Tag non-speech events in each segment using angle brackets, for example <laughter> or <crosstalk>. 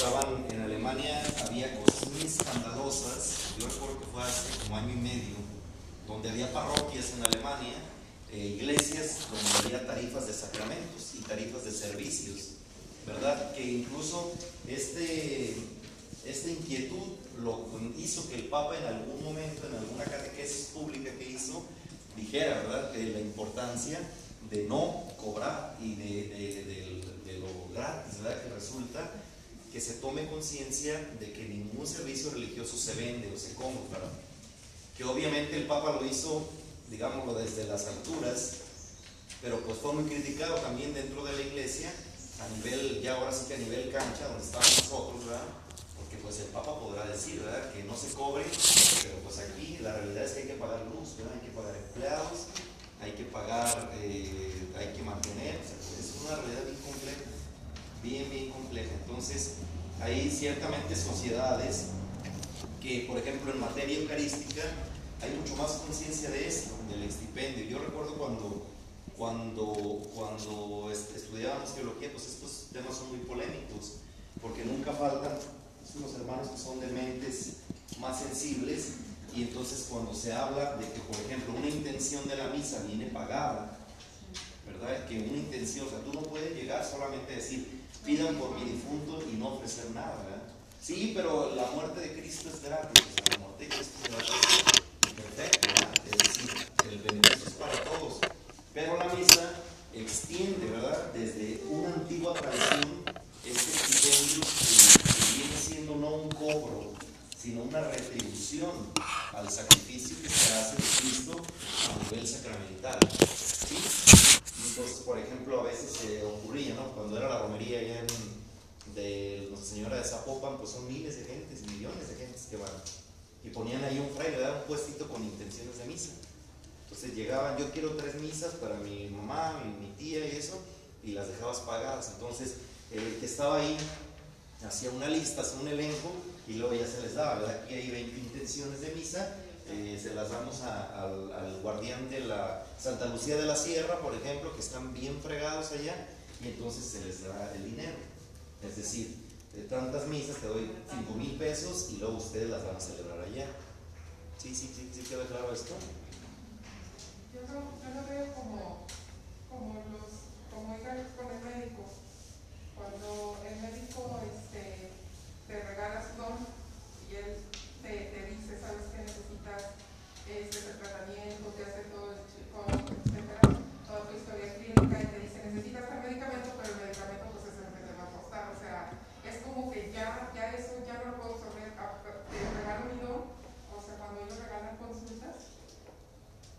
estaban en Alemania, había cosas muy escandalosas. Yo recuerdo que fue hace como año y medio, donde había parroquias en Alemania, eh, iglesias donde había tarifas de sacramentos y tarifas de servicios, ¿verdad? Que incluso este, esta inquietud lo hizo que el Papa en algún momento, en alguna catequesis pública que hizo, dijera, ¿verdad?, de la importancia de no cobrar y de, de, de, de lo gratis, ¿verdad?, que resulta que se tome conciencia de que ningún servicio religioso se vende o se compra, que obviamente el Papa lo hizo, digámoslo, desde las alturas, pero pues fue muy criticado también dentro de la iglesia, a nivel, ya ahora sí que a nivel cancha, donde estamos nosotros, ¿verdad? Porque pues el Papa podrá decir, ¿verdad? Que no se cobre, pero pues aquí la realidad es que hay que pagar luz. Hay que pagar empleados, hay que pagar, eh, hay que mantener, es una realidad bien compleja, bien, bien compleja. Entonces, hay ciertamente sociedades que, por ejemplo, en materia eucarística, hay mucho más conciencia de esto, del estipendio. Yo recuerdo cuando, cuando, cuando estudiábamos teología, pues estos temas son muy polémicos, porque nunca faltan unos hermanos que son de mentes más sensibles, y entonces cuando se habla de que, por ejemplo, una intención de la misa viene pagada, ¿verdad? Que una intención, o sea, tú no puedes llegar solamente a decir, pidan por mi difunto y no ofrecer nada, ¿verdad? Sí, pero la muerte de Cristo es gratis, o sea, la muerte de Cristo es gratis, perfecto, ¿verdad? Es decir, el beneficio es para todos. Pero la misa extiende, ¿verdad? Desde una antigua tradición, este estipendio que viene siendo no un cobro, sino una retribución al sacrificio que se hace de Cristo a nivel sacramental. ¿sí? Entonces, por ejemplo, a veces se ocurría, ¿no? Cuando era la romería allá en, de Zapopan, pues son miles de gentes, millones de gentes que van. Y ponían ahí un fraile, un puestito con intenciones de misa. Entonces llegaban, yo quiero tres misas para mi mamá, mi, mi tía y eso, y las dejabas pagadas. Entonces, el que estaba ahí hacía una lista, hacía un elenco, y luego ya se les daba, ¿verdad? Aquí hay 20 intenciones de misa, eh, se las damos a, al, al, guardián de la Santa Lucía de la Sierra, por ejemplo, que están bien fregados allá, y entonces se les da el dinero. Es decir, de tantas misas te doy 5 mil pesos y luego ustedes las van a celebrar allá. ¿Sí, sí, sí, sí queda claro esto? Yo, creo, yo lo veo como, como, los, como con el médico. Cuando el médico este, te regala su don y él te, te dice, sabes que necesitas este tratamiento, te hace todo el chico, etcétera, toda tu historia clínica y te dice, necesitas el medicamento, pero el medicamento pues es el que te va a costar. O sea, es como que ya, ya eso ya no lo puedo absorber. Te regalo mi don, o sea, cuando ellos regalan consultas,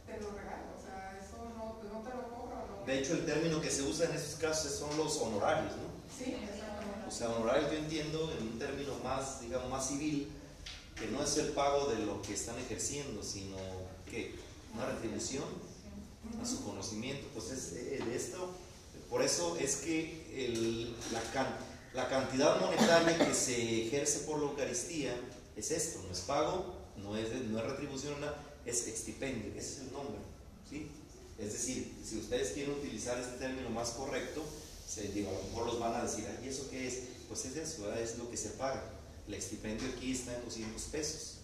te lo regalo. O sea, eso no, no te lo cobro. No. De hecho, el término que se usa en esos casos son los honorarios, ¿no? Sí, exactamente. O sea, honorarios yo entiendo en un término más, digamos, más civil, que no es el pago de lo que están ejerciendo, sino que una retribución a su conocimiento. Pues es eh, de esto, por eso es que el, la, can, la cantidad monetaria que se ejerce por la Eucaristía es esto, no es pago, no es, no es retribución, es extipendio, ese es el nombre. ¿sí? Es decir, si ustedes quieren utilizar este término más correcto, se, digo, a lo mejor los van a decir, ¿y eso qué es? Pues es eso, ¿verdad? es lo que se paga. El extipendio aquí está en 200 pesos.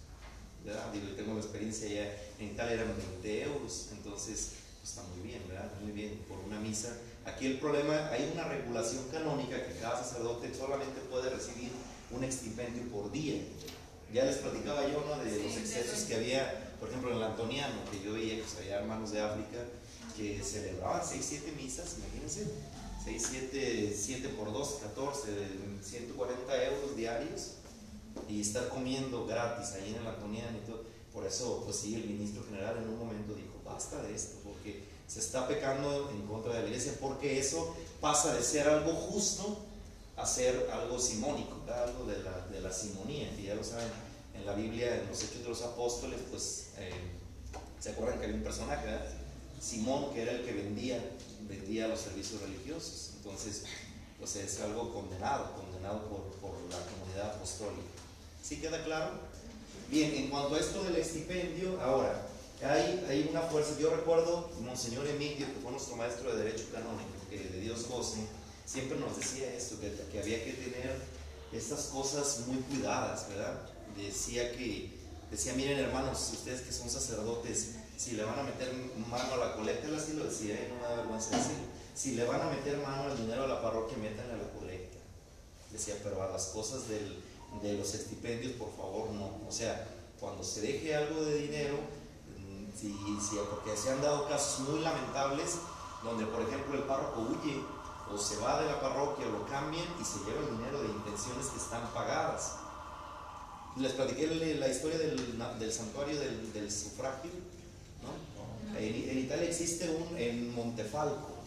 ¿verdad? Digo, yo tengo la experiencia ya en Italia eran 20 euros, entonces está muy bien, ¿verdad? Muy bien, por una misa. Aquí el problema, hay una regulación canónica que cada sacerdote solamente puede recibir un extipendio por día. Ya les platicaba yo ¿no? de los excesos que había, por ejemplo, en el Antoniano, que yo veía, pues había hermanos de África que celebraban 6, 7 misas, imagínense, 6, 7, 7 por 2, 14, 140 euros diarios y estar comiendo gratis ahí en el Antoniano y todo. Por eso, pues sí, el ministro general en un momento dijo, basta de esto, se está pecando en contra de la iglesia, porque eso pasa de ser algo justo a ser algo simónico, algo de la, de la simonía, que ya lo saben, en la Biblia, en los Hechos de los Apóstoles, pues, eh, ¿se acuerdan que había un personaje, ¿verdad? Simón, que era el que vendía, vendía los servicios religiosos. Entonces, pues es algo condenado, condenado por, por la comunidad apostólica. ¿Sí queda claro? Bien, en cuanto a esto del estipendio, ahora, hay, hay una fuerza, yo recuerdo, Monseñor Emilio, que fue nuestro maestro de Derecho Canónico, que de Dios goce, siempre nos decía esto, que, que había que tener estas cosas muy cuidadas, ¿verdad? Decía que, decía, miren hermanos, ustedes que son sacerdotes, si le van a meter mano a la colecta, él así lo decía, ¿eh? no me da vergüenza decirlo, si le van a meter mano al dinero a la parroquia, métanle a la colecta. Decía, pero a las cosas de los estipendios, por favor, no. O sea, cuando se deje algo de dinero, si, si, porque se han dado casos muy lamentables, donde por ejemplo el párroco huye o se va de la parroquia o lo cambian y se lleva el dinero de intenciones que están pagadas. Les platiqué la historia del, del santuario del, del sufragio. ¿no? En, en, Italia existe un en Montefalco.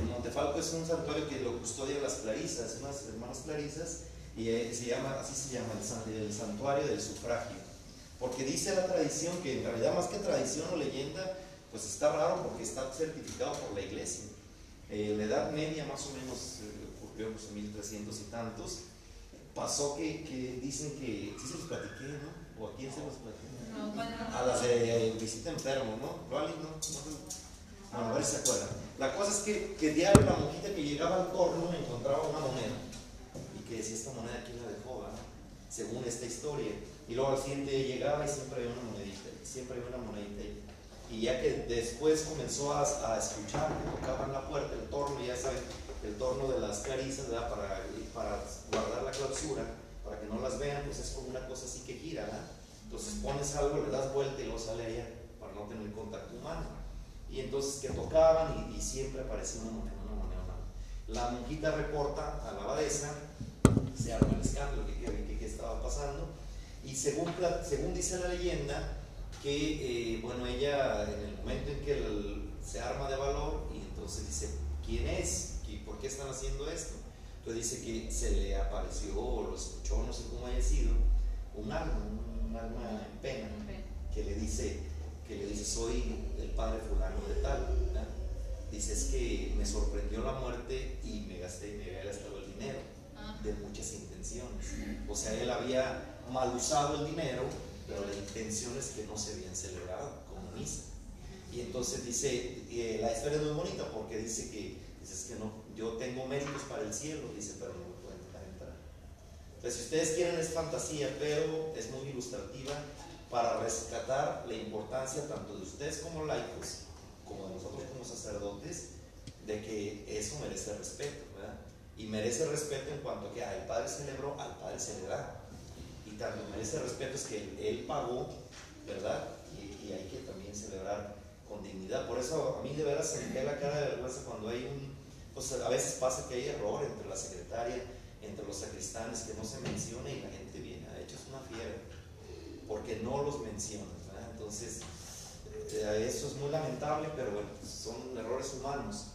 En Montefalco es un santuario que lo custodian las clarisas, unas hermanas clarisas, y eh, se llama, así se llama el, el santuario del sufragio. Porque dice la tradición que en realidad más que tradición o leyenda, pues está raro porque está certificado por la iglesia. Eh, la edad media más o menos eh, ocurrió en 1300 y tantos. Pasó que, que, dicen que, sí se los platiqué, ¿no? ¿O a quién se los platiqué? a las de eh, visita enfermo, ¿no? ¿Vale? No, no, bueno, a ver si se acuerdan. La cosa es que, que diario la monjita que llegaba al torno encontraba una moneda y que decía, esta moneda, ¿quién la dejó? ¿no? Según esta historia. Y luego al siguiente llegaba y siempre había una monedita, siempre había una monedita. Y ya que después comenzó a, a escuchar que tocaban la puerta, el torno, ya saben, el torno de las carizas, ¿verdad? Para, para guardar la clausura, para que no las vean, pues es como una cosa así que gira, ¿verdad? Entonces pones algo, le das vuelta y luego sale allá, para no tener contacto humano. Y entonces que tocaban y, y siempre aparecía una moneda, una moneda. La monjita reporta a la abadesa, se arma el escándalo, que, que estaba pasando, y según, según dice la leyenda, que, eh, bueno, ella en el momento en que el, se arma de valor y entonces dice, ¿quién es? ¿Y ¿Por qué están haciendo esto? Entonces dice que se le apareció o lo escuchó, no sé cómo haya sido, un alma, un, alma en pena, que le dice, que le dice, soy el padre fulano de tal. Dice, es que me sorprendió la muerte y me gasté, me había gastado el dinero de muchas intenciones. O sea, él había mal usado el dinero pero la intención es que no se habían celebrado como misa. Y entonces dice, eh, la historia es muy bonita porque dice que, dices que no, yo tengo méritos para el cielo, dice, pero no pueden entrar. Entonces, si ustedes quieren es fantasía, pero es muy ilustrativa para rescatar la importancia tanto de ustedes como laicos, como de nosotros como sacerdotes, de que eso merece respeto, ¿verdad? Y merece respeto en cuanto a que el Padre celebró, al Padre se le da y tanto merece respeto es que él, pagó, ¿verdad? Y, hay que también celebrar con dignidad. Por eso a mí de veras se me cae la cara de vergüenza cuando hay un, pues a veces pasa que hay error entre la secretaria, entre los sacristanes, que no se menciona y la gente viene, de hecho es una fiebre, porque no los menciona, ¿verdad? Entonces, eh, eso es muy lamentable, pero bueno, son errores humanos.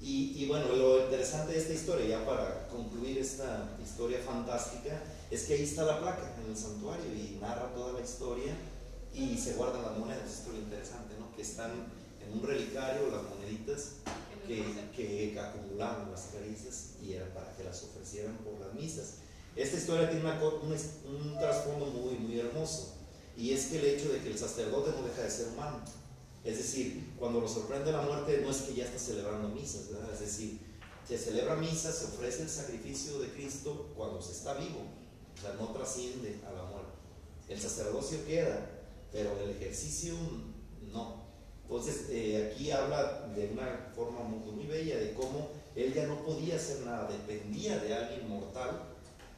Y, y, bueno, lo interesante de esta historia, ya para concluir esta historia fantástica, es que ahí está la placa en el santuario y narra toda la historia y se guardan las monedas. Esto es lo interesante, ¿no? Que están en un relicario las moneditas que, que acumulaban las caricias y era para que las ofrecieran por las misas. Esta historia tiene una, un, un trasfondo muy, muy hermoso y es que el hecho de que el sacerdote no deja de ser humano es decir, cuando lo sorprende la muerte no es que ya está celebrando misas, ¿verdad? es decir, se celebra misa, se ofrece el sacrificio de Cristo cuando se está vivo, o sea, no trasciende a la muerte. El sacerdocio queda, pero el ejercicio no. Entonces, eh, aquí habla de una forma muy, bella de cómo él ya no podía hacer nada, dependía de alguien mortal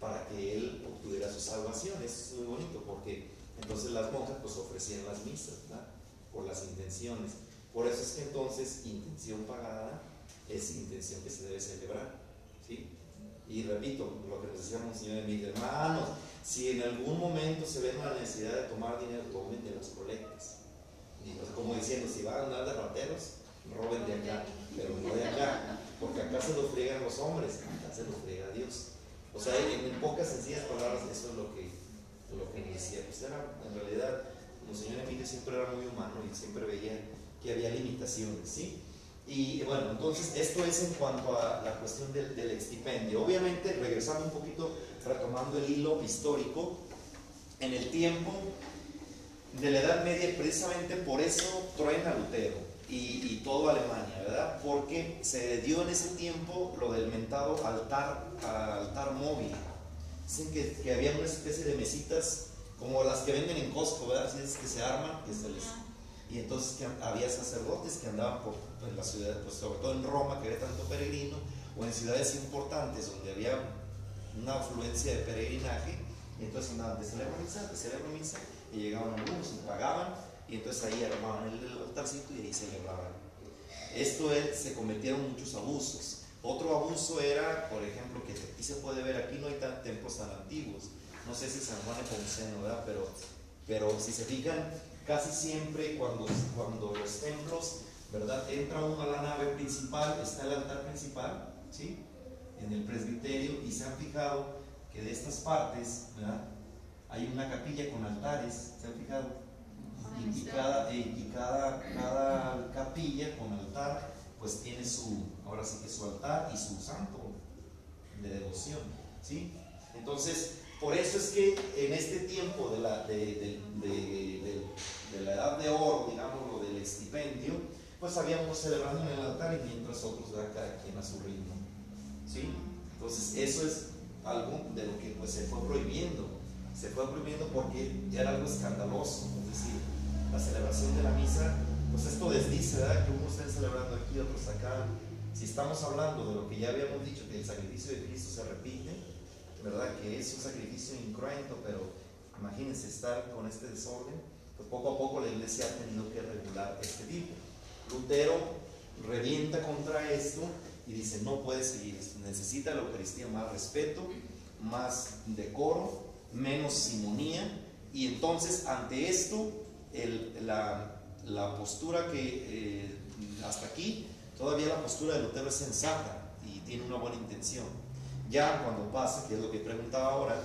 para que él obtuviera su salvación. Eso es muy bonito porque entonces las monjas pues ofrecían las misas, ¿verdad? por las intenciones. Por eso es que entonces intención pagada es intención que se debe celebrar. ¿sí? Y repito, lo que nos decía Monseñor mis hermanos, si en algún momento se ve la necesidad de tomar dinero, tomen de las colectas. Como diciendo, si van a andar de rateros, roben de acá, pero no de acá, porque acá se lo friegan los hombres, acá se lo friega Dios. O sea, en, pocas sencillas palabras, eso es lo que, lo que decía. Pues era en realidad Monseñor Emilio siempre era muy humano y siempre veía que había limitaciones, ¿sí? Y bueno, entonces esto es en cuanto a la cuestión del, del extipendio. Obviamente, regresando un poquito, retomando el hilo histórico, en el tiempo de la Edad Media, precisamente por eso truena Lutero y, y todo Alemania, ¿verdad? Porque se dio en ese tiempo lo del mentado altar, altar móvil. Dicen que, que había una especie de mesitas como las que venden en Costco, ¿verdad? Así es que se arman, que se les... Y entonces que había sacerdotes que andaban por en la ciudad, pues sobre todo en Roma, que había tanto peregrino, o en ciudades importantes donde había una afluencia de peregrinaje, y entonces andaban de celebro misa, de celebro misa, y llegaban algunos y pagaban, y entonces ahí armaban el altarcito y ahí celebraban. Esto es, se cometieron muchos abusos. Otro abuso era, por ejemplo, que aquí se puede ver, aquí no hay tan, templos tan antiguos, no sé si San Juan es Ponceno, ¿verdad? Pero, pero si se fijan, casi siempre cuando, cuando los templos, ¿verdad? Entra uno a la nave principal, está el altar principal, ¿sí? En el presbiterio, y se han fijado que de estas partes, ¿verdad? Hay una capilla con altares, ¿se han fijado? Y, cada, eh, y cada, cada capilla con altar, pues tiene su, ahora sí que su altar y su santo de devoción, ¿sí? Entonces, por eso es que en este tiempo de la, de, la edad de oro, digámoslo, del estipendio, pues habíamos celebrando en el altar y mientras otros, ¿verdad? cada quien a su ritmo. ¿sí? Entonces, eso es algo de lo que pues, se fue prohibiendo. Se fue prohibiendo porque era algo escandaloso. Es decir, la celebración de la misa, pues esto desdice, ¿verdad? Que unos estén celebrando aquí, otros acá. Si estamos hablando de lo que ya habíamos dicho, que el sacrificio de Cristo se repite, ¿verdad? Que es un sacrificio incruento, pero imagínense estar con este desorden, pues poco a poco la iglesia ha tenido que regular este tipo. Lutero revienta contra esto y dice, no puede seguir necesita la Eucaristía más respeto, más decoro, menos simonía, y entonces ante esto, la, la, postura que eh, hasta aquí, todavía la postura de Lutero es sensata y tiene una buena intención ya cuando pasa, que es lo que preguntaba ahora,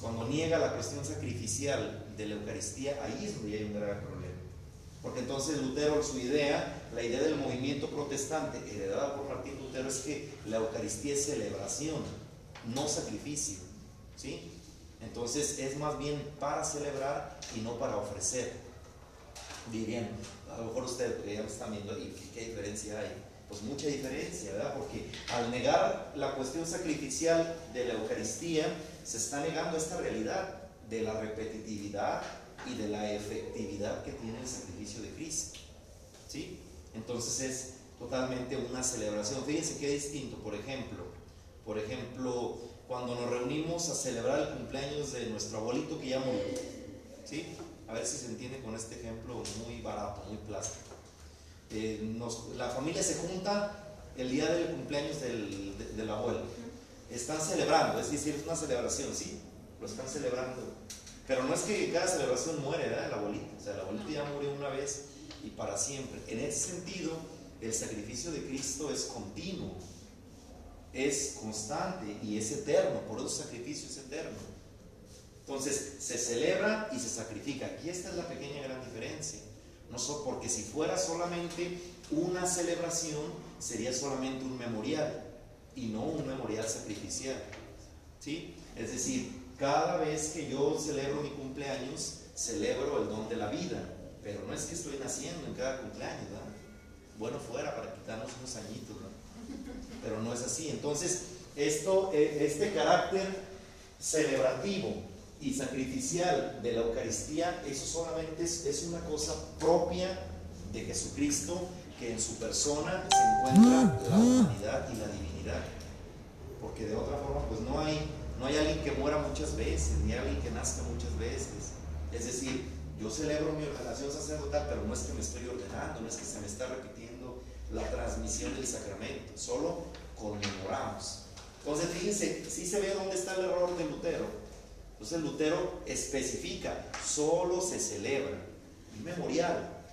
cuando niega la cuestión sacrificial de la Eucaristía, ahí es donde hay un grave problema. Porque entonces Lutero, su idea, la idea del movimiento protestante heredada por Martín Lutero es que la Eucaristía es celebración, no sacrificio. ¿sí? Entonces es más bien para celebrar y no para ofrecer. Dirían, a lo mejor ustedes ya me están viendo, ¿y qué diferencia hay? Pues mucha diferencia, ¿verdad? Porque al negar la cuestión sacrificial de la Eucaristía, se está negando esta realidad de la repetitividad y de la efectividad que tiene el sacrificio de Cristo. ¿Sí? Entonces es totalmente una celebración. Fíjense qué distinto, por ejemplo, por ejemplo, cuando nos reunimos a celebrar el cumpleaños de nuestro abuelito que ya murió. ¿Sí? A ver si se entiende con este ejemplo muy barato, muy plástico. Eh, la familia se junta el día del cumpleaños del, abuelo. Están celebrando, es decir, es una celebración, sí, lo están celebrando. Pero no es que cada celebración muere, ¿verdad? El abuelito. O sea, el abuelito ya murió una vez y para siempre. En ese sentido, el sacrificio de Cristo es continuo, es constante y es eterno. Por eso el sacrificio es eterno. Entonces, se celebra y se sacrifica. Aquí esta es la pequeña gran diferencia. No porque si fuera solamente una celebración, sería solamente un memorial y no un memorial sacrificial. ¿Sí? Es decir, cada vez que yo celebro mi cumpleaños, celebro el don de la vida, pero no es que estoy naciendo en cada cumpleaños, ¿verdad? Bueno, fuera para quitarnos unos añitos, ¿no? Pero no es así. Entonces, esto, e, este carácter celebrativo y sacrificial de la Eucaristía, eso solamente es, una cosa propia de Jesucristo, que en su persona se encuentra la humanidad y la divinidad. Porque de otra forma, pues no hay, no hay alguien que muera muchas veces, ni alguien que nazca muchas veces. Es decir, yo celebro mi ordenación sacerdotal, pero no es que me estoy ordenando, no es que se me está repitiendo la transmisión del sacramento, solo conmemoramos. Entonces, fíjense, sí se ve dónde está el error de Lutero entonces Lutero especifica, solo se celebra un memorial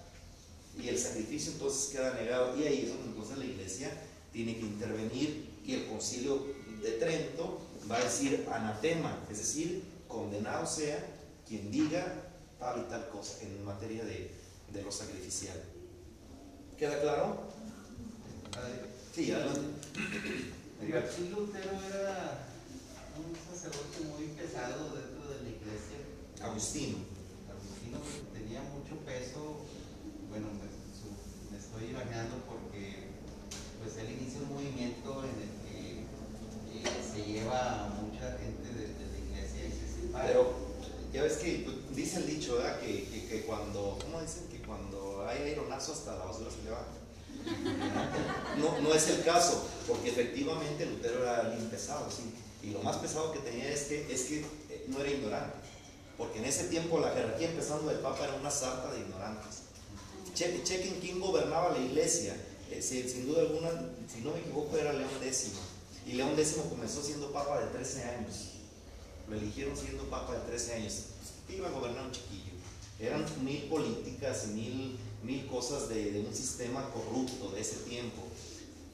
y el sacrificio entonces queda negado y ahí es donde entonces la iglesia tiene que intervenir y el concilio de Trento va a decir anatema, es decir, condenado sea quien diga tal y tal cosa en materia de, de lo sacrificial. ¿Queda claro? Sí, adelante. Sí, Lutero era un sacerdote muy pesado dentro de la iglesia. Agustino. Agustino tenía mucho peso, bueno, me, estoy imaginando porque pues él inicia un movimiento en el se lleva mucha gente de, la Ya ves que pues, dice el dicho, ¿verdad? Que, que, cuando, ¿cómo dicen? Que cuando hay aeronazo hasta la basura se levanta. <laughs> No, no es el caso, porque efectivamente Lutero era alguien pesado, sí. Y lo más pesado que tenía es que, es que eh, no era ignorante. Porque en ese tiempo la jerarquía, empezando del Papa, era una sarta de ignorantes. Che- chequen quién gobernaba la iglesia. Eh, si- sin duda alguna, si no me equivoco, era León X. Y León X comenzó siendo Papa de 13 años. Lo eligieron siendo Papa de 13 años. Pues, iba a gobernar un chiquillo. Eran mil políticas y mil, mil cosas de, un sistema corrupto de ese tiempo.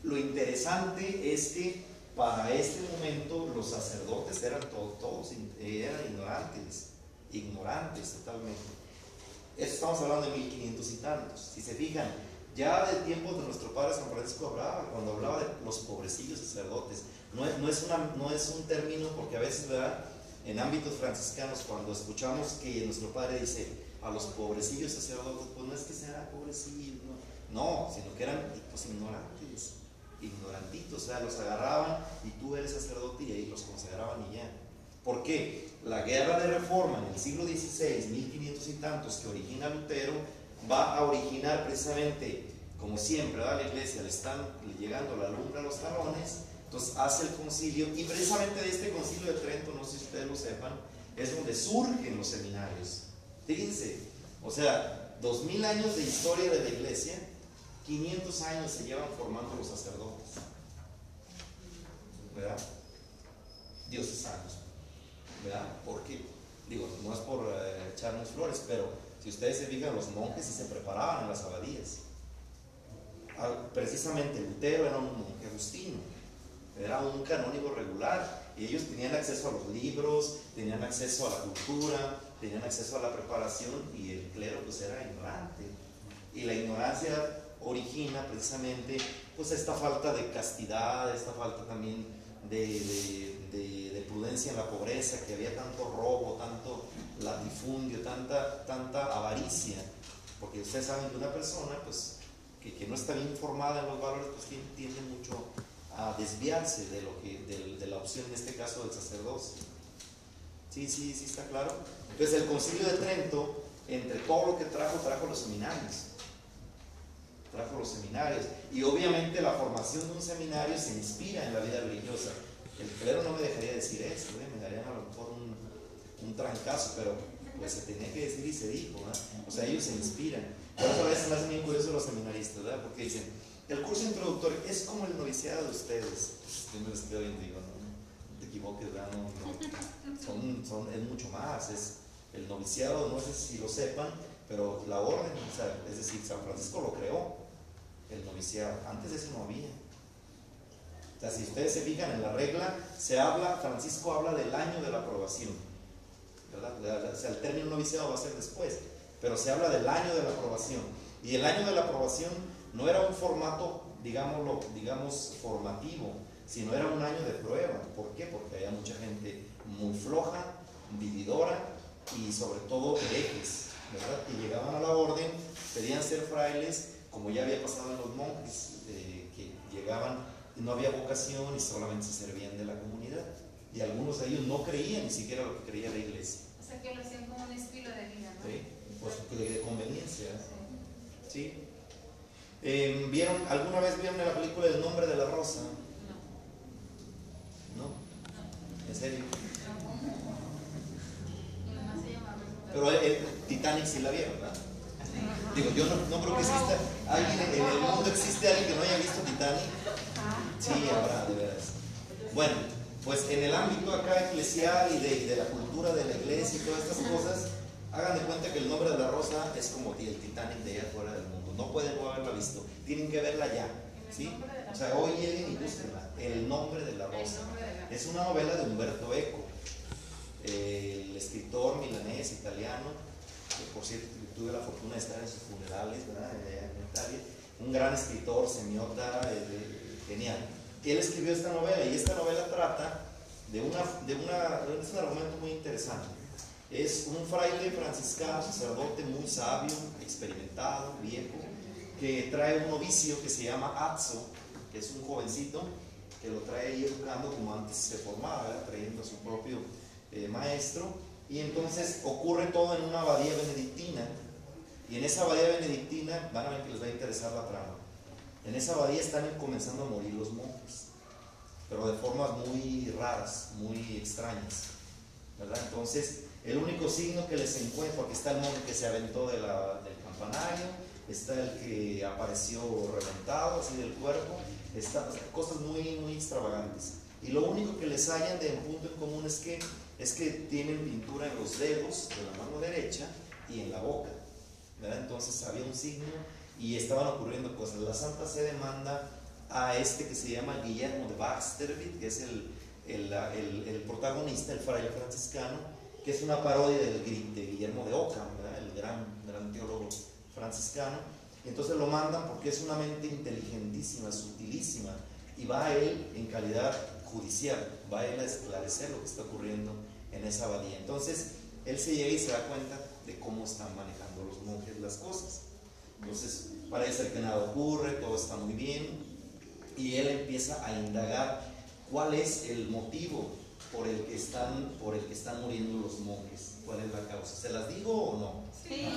Lo interesante es que para este momento los sacerdotes eran to- todos eran ignorantes, ignorantes totalmente. Estamos hablando de 1500 y tantos. Si se fijan, ya del tiempo de nuestro padre San Francisco hablaba, cuando hablaba de los pobrecillos sacerdotes, no es, no es, una, no es un término porque a veces, ¿verdad? En ámbitos franciscanos, cuando escuchamos que nuestro padre dice a los pobrecillos sacerdotes, pues no es que sean pobrecillos, no, no sino que eran pues, ignorantes, ignorantitos, o sea, los agarraban y tú eres sacerdote y ahí los consagraban y ya. ¿Por qué? La guerra de reforma en el siglo XVI, 1500 y tantos, que origina Lutero, va a originar precisamente, como siempre, ¿verdad? la iglesia le están llegando la lumbre a los talones, entonces hace el concilio, y precisamente de este concilio de Trento, no sé si ustedes lo sepan, es donde surgen los seminarios. Fíjense, o sea, dos mil años de historia de la iglesia, 500 años se llevan formando los sacerdotes. ¿Verdad? Diocesanos. ¿Verdad? Porque, digo, no es por eh, echarnos flores, pero si ustedes se fijan, los monjes sí se preparaban en las abadías. Ah, Precisamente Lutero era un monje agustino, era un canónigo regular y ellos tenían acceso a los libros, tenían acceso a la cultura, tenían acceso a la preparación y el clero pues era ignorante. Y la ignorancia origina precisamente pues esta falta de castidad, esta falta también de, de- de- de prudencia en la pobreza, que había tanto robo, tanto latifundio, tanta, tanta avaricia, porque ustedes saben que una persona pues que, que no está bien informada en los valores pues tiende, mucho a desviarse de, lo que, de, de la opción en este caso del sacerdocio. Sí, sí, sí está claro. Entonces el concilio de Trento, entre todo lo que trajo, trajo los seminarios trajo los seminarios. Y obviamente la formación de un seminario se inspira en la vida religiosa. El clero no me dejaría decir eso, ¿eh? me darían a lo mejor un, un trancazo, pero pues se tenía que decir y se dijo, ¿verdad? O sea, ellos se inspiran. Por eso a veces me hacen bien curiosos los seminaristas, ¿verdad? Porque dicen, el curso introductorio es como el noviciado de ustedes. Yo me les quedo bien, digo, no, no te equivoques, ¿verdad? No, no. Son, son, es mucho más, es el noviciado, no sé si lo sepan, pero la orden, o sea, es decir, San Francisco lo creó, el noviciado. Antes de eso no había. O sea, si ustedes se fijan en la regla, se habla, Francisco habla del año de la aprobación. ¿Verdad? O sea, el término noviciado va a ser después, pero se habla del año de la aprobación. Y el año de la aprobación no era un formato, digámoslo, digamos, formativo, sino era un año de prueba. ¿Por qué? Porque había mucha gente muy floja, vividora y sobre todo herejes, ¿verdad? Que llegaban a la orden, pedían ser frailes, como ya había pasado en los monjes, eh, que llegaban no había vocación y solamente se servían de la comunidad. Y algunos de ellos no creían ni siquiera lo que creía la iglesia. O sea que lo hacían como un estilo de vida, ¿no? ¿sí? Pues de conveniencia. ¿sí? Eh, ¿vieron, ¿Alguna vez vieron la película El nombre de la rosa? No. ¿No? ¿En serio? Pero el, el Titanic sí la vieron, ¿verdad? Digo, yo no, no creo que exista. ¿Alguien en el mundo existe alguien que no haya visto Titanic? Sí, habrá, de veras. Bueno, pues en el ámbito acá eclesial y de, y de la cultura de la iglesia y todas estas cosas, hagan de cuenta que el nombre de la rosa es como el Titanic de allá afuera del mundo. No pueden no haberla visto, tienen que verla ya. ¿sí? O sea, hoy lleguen y búsquenla. El nombre de la rosa. Es una novela de Humberto Eco, el escritor milanés italiano, que por cierto tuve la fortuna de estar en sus funerales, ¿verdad? En Italia. Un gran escritor, semiota, eh, genial. Él escribió esta novela y esta novela trata de una, de una, es un argumento muy interesante. Es un fraile franciscano, sacerdote muy sabio, experimentado, viejo, que trae un novicio que se llama Atzo, que es un jovencito que lo trae ahí educando como antes se formaba, trayendo a su propio eh, maestro. Y entonces ocurre todo en una abadía benedictina. Y en esa abadía benedictina, van a ver que les va a interesar la trama. En esa abadía están comenzando a morir los monjes, pero de formas muy raras, muy extrañas. ¿verdad? Entonces, el único signo que les encuentro, porque está el monje que se aventó del campanario, está el que apareció reventado así del cuerpo, está, cosas muy, muy extravagantes. Y lo único que les hallan de punto en común es que, es que tienen pintura en los dedos de la mano derecha y en la boca. ¿verdad? Entonces había un signo y estaban ocurriendo cosas. La Santa Sede manda a este que se llama Guillermo de Baxterville, que es el, el, el- protagonista, el fraile franciscano, que es una parodia del, de Guillermo de Ockham, el gran, gran teólogo franciscano. Entonces lo mandan porque es una mente inteligentísima, sutilísima, y va a él en calidad judicial, va a él a esclarecer lo que está ocurriendo en esa abadía. Entonces, él se llega y se da cuenta de cómo están manejando los monjes las cosas. Entonces, parece ser que nada ocurre, todo está muy bien, y él empieza a indagar cuál es el motivo por el que están, por el que están muriendo los monjes, cuál es la causa. ¿Se las digo o no? Sí.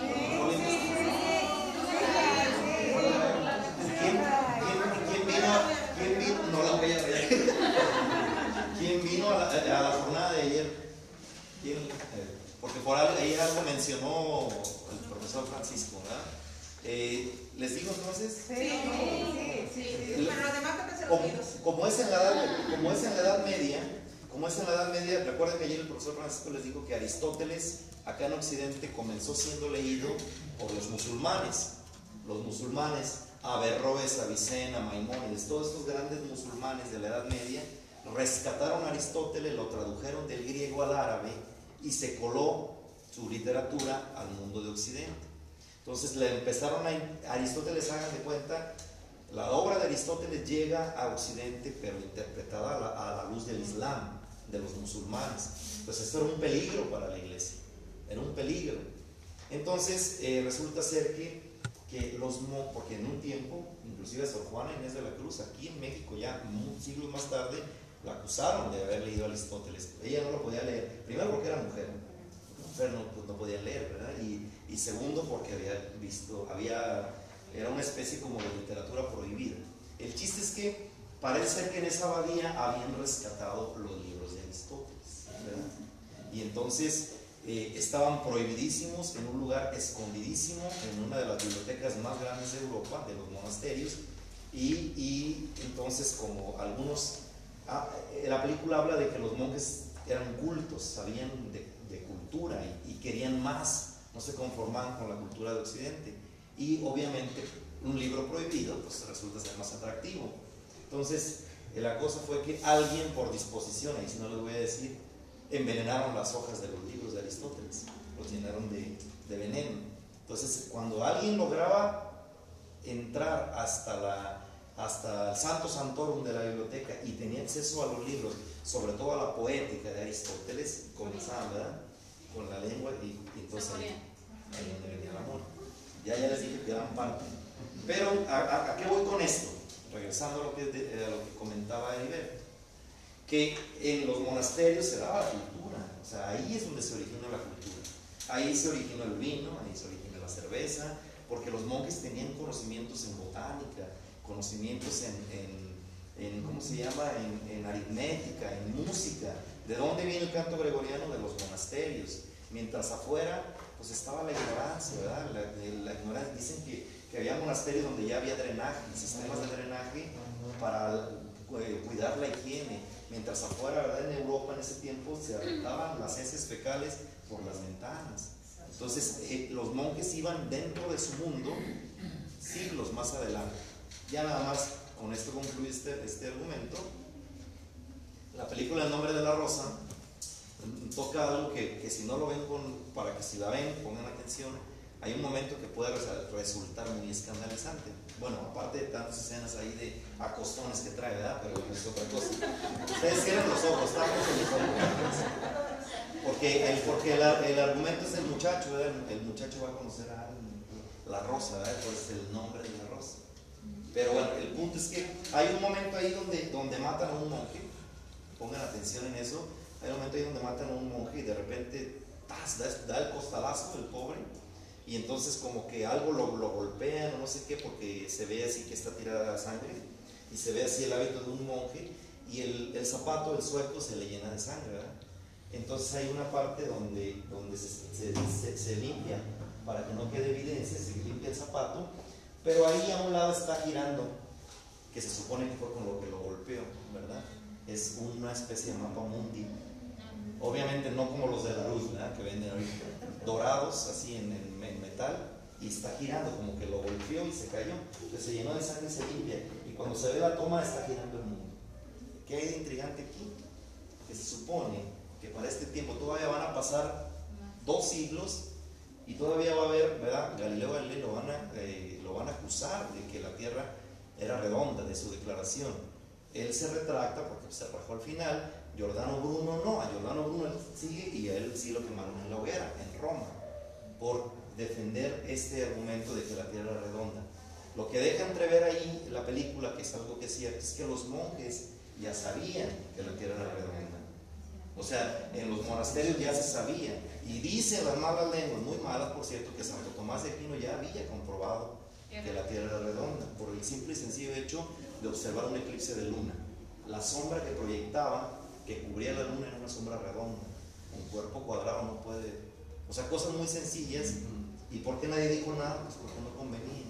¿Quién, vino, quién vino? No la voy a ver. <laughs> ¿Quién vino a la, a la jornada de ayer? ¿Quién? Eh, porque por ahí algo mencionó el profesor Francisco, ¿verdad? Eh, ¿Les digo entonces? Sí, sí, sí. Pero los demás como es en la edad, como es en la Edad Media, como es en la Edad Media, recuerden que ayer el profesor Francisco les dijo que Aristóteles acá en Occidente comenzó siendo leído por los musulmanes. Los musulmanes, Averroes, Avicena, Maimónides, todos estos grandes musulmanes de la Edad Media rescataron a Aristóteles, lo tradujeron del griego al árabe y se coló su literatura al mundo de Occidente. Entonces le empezaron a Aristóteles, hagan de cuenta, la obra de Aristóteles llega a Occidente, pero interpretada a la, luz del Islam, de los musulmanes. Entonces esto era un peligro para la iglesia, era un peligro. Entonces eh, resulta ser que, que los porque en un tiempo, inclusive Sor Juana Inés de la Cruz, aquí en México, ya siglos más tarde, la acusaron de haber leído a Aristóteles. Ella no lo podía leer, primero porque era mujer, mujer no, pues, no podía leer, ¿verdad? Y, segundo porque había visto, había, era una especie como de literatura prohibida. El chiste es que parece ser que en esa abadía habían rescatado los libros de Aristóteles, ¿verdad? Y entonces eh, estaban prohibidísimos en un lugar escondidísimo, en una de las bibliotecas más grandes de Europa, de los monasterios, y, y entonces como algunos, ah, eh, la película habla de que los monjes eran cultos, sabían de, de cultura y, y querían más, no se conformaban con la cultura de Occidente. Y obviamente un libro prohibido pues resulta ser más atractivo. Entonces la cosa fue que alguien por disposición, ahí si no les voy a decir, envenenaron las hojas de los libros de Aristóteles, los llenaron de, de veneno. Entonces cuando alguien lograba entrar hasta, la, hasta el Santo Santorum de la biblioteca y tenía acceso a los libros, sobre todo a la poética de Aristóteles, comenzaban. Con la lengua y entonces ahí, ahí donde venía el amor. Ya, ya les dije que eran parte. Pero, ¿a, a- a qué voy con esto? Regresando a lo que, de- a lo que comentaba Heriberto. Que en los monasterios se daba la cultura. O sea, ahí es donde se originó la cultura. Ahí se originó el vino, ahí se originó la cerveza, porque los monjes tenían conocimientos en botánica, conocimientos en, en- en, ¿cómo se llama?, en, en aritmética, en música. ¿De dónde viene el canto gregoriano? De los monasterios. Mientras afuera, pues estaba la ignorancia, ¿verdad? La, la ignorancia. Dicen que, que había monasterios donde ya había drenaje, sistemas de drenaje para eh, cuidar la higiene. Mientras afuera, ¿verdad? En Europa en ese tiempo se aventaban las heces fecales por las ventanas. Entonces, eh, los monjes iban dentro de su mundo siglos más adelante. Ya nada más, con esto concluye este, este argumento. La película El nombre de la rosa toca algo que, que si no lo ven con, para que si la ven, pongan atención, hay un momento que puede res- resultar muy escandalizante. Bueno, aparte de tantas escenas ahí de acostones que trae, ¿verdad? Pero es otra cosa. Ustedes cierren los ojos, tápense los ojos. Porque el, porque el, el argumento es el muchacho. El, muchacho va a conocer a la rosa, ¿verdad? Pues el nombre de la rosa. Pero bueno, el punto es que hay un momento ahí donde, donde matan a un monje, pongan atención en eso, hay un momento ahí donde matan a un monje y de repente da, el costalazo el pobre y entonces como que algo lo, lo golpean no sé qué porque se ve así que está tirada la sangre y se ve así el hábito de un monje y el, zapato, el sueco se le llena de sangre, ¿verdad? Entonces hay una parte donde, donde se- se limpia para que no quede evidencia, se limpia el zapato, pero ahí a un lado está girando, que se supone que fue con lo que lo golpeó, ¿verdad? Es una especie de mapa mundi. Obviamente no como los de la luz, ¿verdad? Que venden dorados así en, en- en metal, y está girando, como que lo golpeó y se cayó. Entonces se llenó de sangre y se limpia. Y cuando se ve la toma está girando el mundo. ¿Qué hay de intrigante aquí? Que se supone que para este tiempo todavía van a pasar dos siglos y todavía va a haber, ¿verdad? Galileo Galilei lo van a, eh, lo van a acusar de que la Tierra era redonda, de su declaración. Él se retracta porque se rajó al final, Giordano Bruno no, a Giordano Bruno él sigue y a él sí lo quemaron en la hoguera, en Roma, por defender este argumento de que la Tierra era redonda. Lo que deja entrever ahí la película, que es algo que es cierto, es que los monjes ya sabían que la Tierra era redonda. O sea, en los monasterios ya se sabía. Y dicen las malas lenguas, muy malas por cierto, que Santo Tomás de Aquino ya había comprobado que la Tierra era redonda, por el simple y sencillo hecho de observar un eclipse de luna. La sombra que proyectaba, que cubría la luna, era una sombra redonda. Un cuerpo cuadrado no puede. O sea, cosas muy sencillas. ¿Y por qué nadie dijo nada? Pues porque no convenía.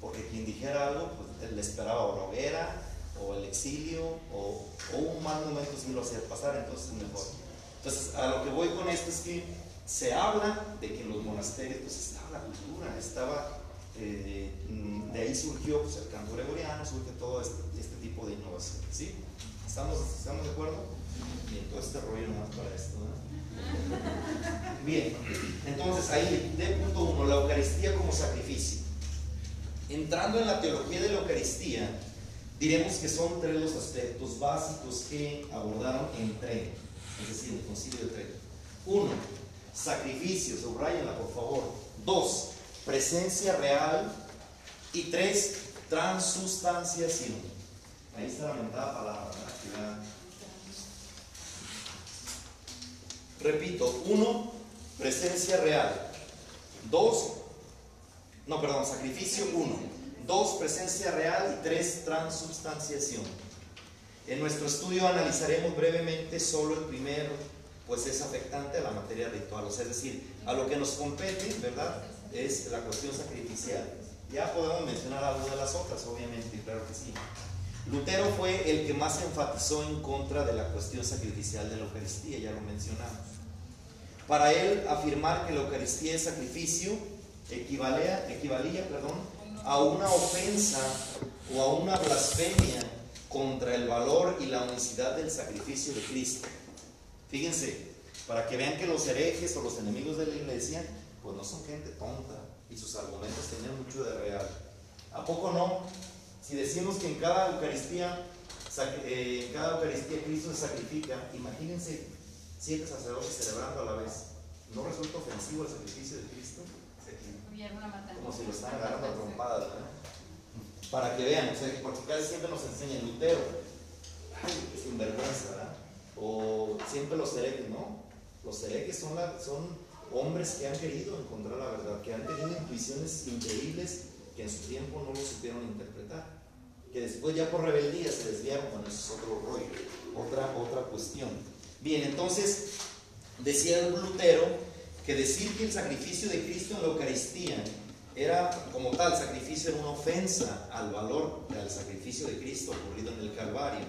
Porque quien dijera algo, pues le esperaba o la hoguera, o el exilio, o, o un mal momento si lo hacía pasar, entonces mejor. Entonces, a lo que voy con esto es que se habla de que en los monasterios pues, estaba la cultura, estaba, eh, mm, de ahí surgió pues, el canto gregoriano, surge todo este, este tipo de innovación. ¿sí? ¿Estamos, ¿Estamos de acuerdo? Bien, todo este rollo nomás para esto. ¿no? <laughs> Bien, entonces ahí, de punto uno, la Eucaristía como sacrificio. Entrando en la teología de la Eucaristía, diremos que son tres los aspectos básicos que abordaron en Trento, es decir, el concilio de Trento. Uno, sacrificio, subrayenla por favor. Dos, presencia real. Y tres, transustanciación. Ahí está la mentada palabra, ¿verdad? Repito, uno, presencia real. Dos, no, perdón, sacrificio uno. Dos, presencia real. Y tres, transubstanciación. En nuestro estudio analizaremos brevemente solo el primero, pues es afectante a la materia ritual, o sea, es decir, a lo que nos compete, ¿verdad? Es la cuestión sacrificial. Ya podemos mencionar algo de las otras, obviamente, claro que sí. Lutero fue el que más enfatizó en contra de la cuestión sacrificial de la Eucaristía, ya lo mencionamos. Para él, afirmar que la Eucaristía es sacrificio equivalía, equivalía perdón, a una ofensa o a una blasfemia contra el valor y la unicidad del sacrificio de Cristo. Fíjense, para que vean que los herejes o los enemigos de la iglesia, pues no son gente tonta y sus argumentos tienen mucho de real. ¿A poco no? Si decimos que en cada Eucaristía, sac- eh, en cada Eucaristía Cristo se sacrifica, imagínense siete sacerdotes celebrando a la vez. ¿No resulta ofensivo el sacrificio de Cristo? Como si lo están agarrando a trompadas, ¿verdad? Para que vean, o sea, porque casi siempre nos enseña Lutero, ay, sinvergüenza, ¿verdad? O siempre los herejes, ¿no? Los herejes son, la- son hombres que han querido encontrar la verdad, que han tenido intuiciones increíbles que en su tiempo no lo supieron interpretar, que después ya por rebeldía se desviaron, bueno, eso es otro rollo, otra, otra cuestión. Bien, entonces, decía Lutero que decir que el sacrificio de Cristo en la Eucaristía era como tal sacrificio era una ofensa al valor del sacrificio de Cristo ocurrido en el Calvario.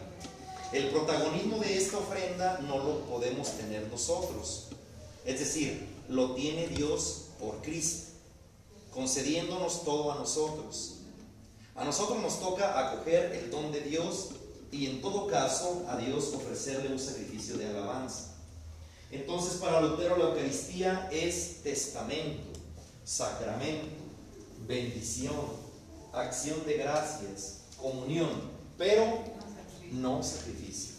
El protagonismo de esta ofrenda no lo podemos tener nosotros. Es decir, lo tiene Dios por Cristo, concediéndonos todo a nosotros. A nosotros nos toca acoger el don de Dios y en todo caso a Dios ofrecerle un sacrificio de alabanza. Entonces para Lutero la Eucaristía es testamento, sacramento, bendición, acción de gracias, comunión, pero no sacrificio.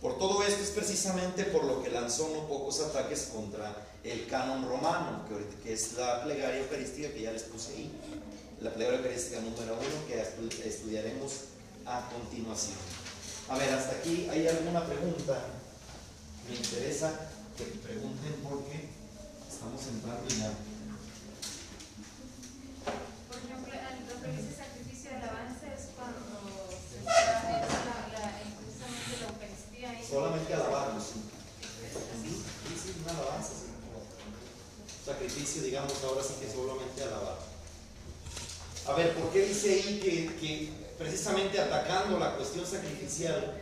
Por todo esto es precisamente por lo que lanzó no pocos ataques contra el canon romano, que, es la plegaria eucarística que ya les puse ahí. La plegaria eucarística número uno que estu- estudiaremos a continuación. A ver, hasta aquí hay alguna pregunta. Me interesa que pregunten porque estamos entrando ya. Por ejemplo, en lo que dice sacrificio de alabanza es cuando se está en la, precisamente la Eucaristía. ahí. Solamente alabarlo, sí. Sí, sí, una alabanza, sí. Sacrificio, digamos, ahora sí que solamente alabar. A ver, ¿por qué dice ahí que, que precisamente atacando la cuestión sacrificial,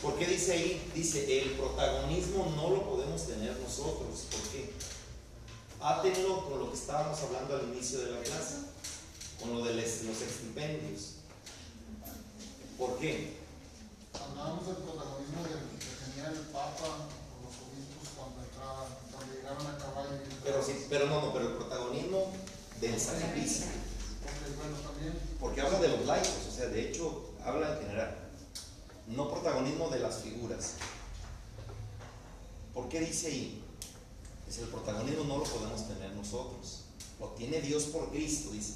¿por qué dice ahí? Dice, el protagonismo no lo podemos tener nosotros. ¿Por qué? Átenlo con lo que estábamos hablando al inicio de la clase, con lo de les- los extipendios. ¿Por qué? Hablábamos del protagonismo del- que tenía el Papa o los obispos cuando entraban, cuando llegaron a caballo. Pero, sí, pero no, no, pero el protagonismo del sacrificio. Bueno, también. Porque habla de los laicos, o sea, de hecho, habla en general. No protagonismo de las figuras. ¿Por qué dice ahí? Dice, el protagonismo no lo podemos tener nosotros. Lo tiene Dios por Cristo, dice.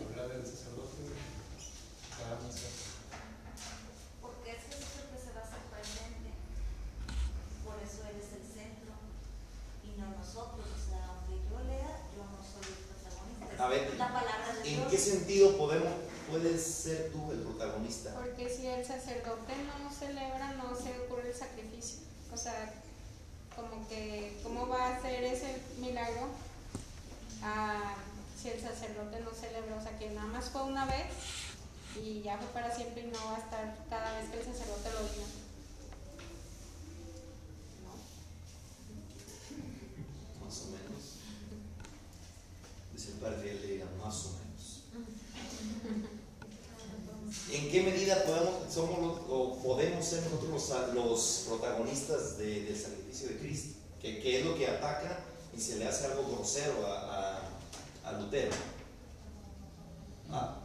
Habla del sacerdote. Cada nación. Porque es Jesús el que se va a hacer presente. Por eso Él es el centro y no nosotros. O sea, aunque yo lea, yo no soy el protagonista. A ver, es la palabra de ¿En Dios. qué sentido podemos, puedes tú el protagonista? Porque si el sacerdote no celebra, no se ocurre el sacrificio. O sea, como que, ¿cómo va a hacer ese milagro ah, si el sacerdote no celebra? O sea, que nada más fue una vez y ya fue para siempre y no va a estar cada vez que el sacerdote lo diga. No. Más o menos. Dice el padre Elia, más o menos. ¿En qué medida podemos, somos los- o podemos ser nosotros los, protagonistas de- del sacrificio de Cristo? ¿Qué, qué es lo que ataca y se le hace algo grosero a, a- Lutero? Ah,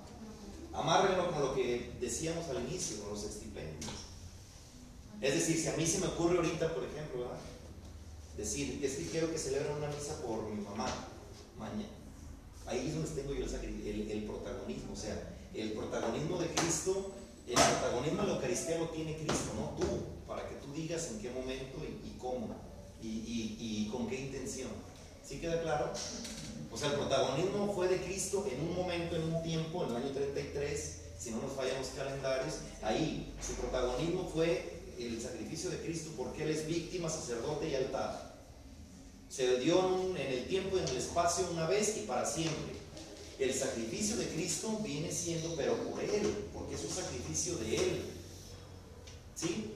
amárrenlo con lo que decíamos al inicio, con los estipendios. Es decir, si a mí se me ocurre ahorita, por ejemplo, decir, es que quiero que celebren una misa por mi mamá mañana. Ahí es donde tengo yo el, el- el protagonismo, o sea, el protagonismo de Cristo, el protagonismo de la Eucaristía lo tiene Cristo, no tú, para que tú digas en qué momento y, cómo y, con qué intención. ¿Sí queda claro? O sea, el protagonismo fue de Cristo en un momento, en un tiempo, en el año 33, si no nos fallan los calendarios, ahí su protagonismo fue el sacrificio de Cristo porque Él es víctima, sacerdote y altar. Se dio en el tiempo y en el espacio una vez y para siempre. El sacrificio de Cristo viene siendo, pero por Él, porque es un sacrificio de Él. ¿Sí?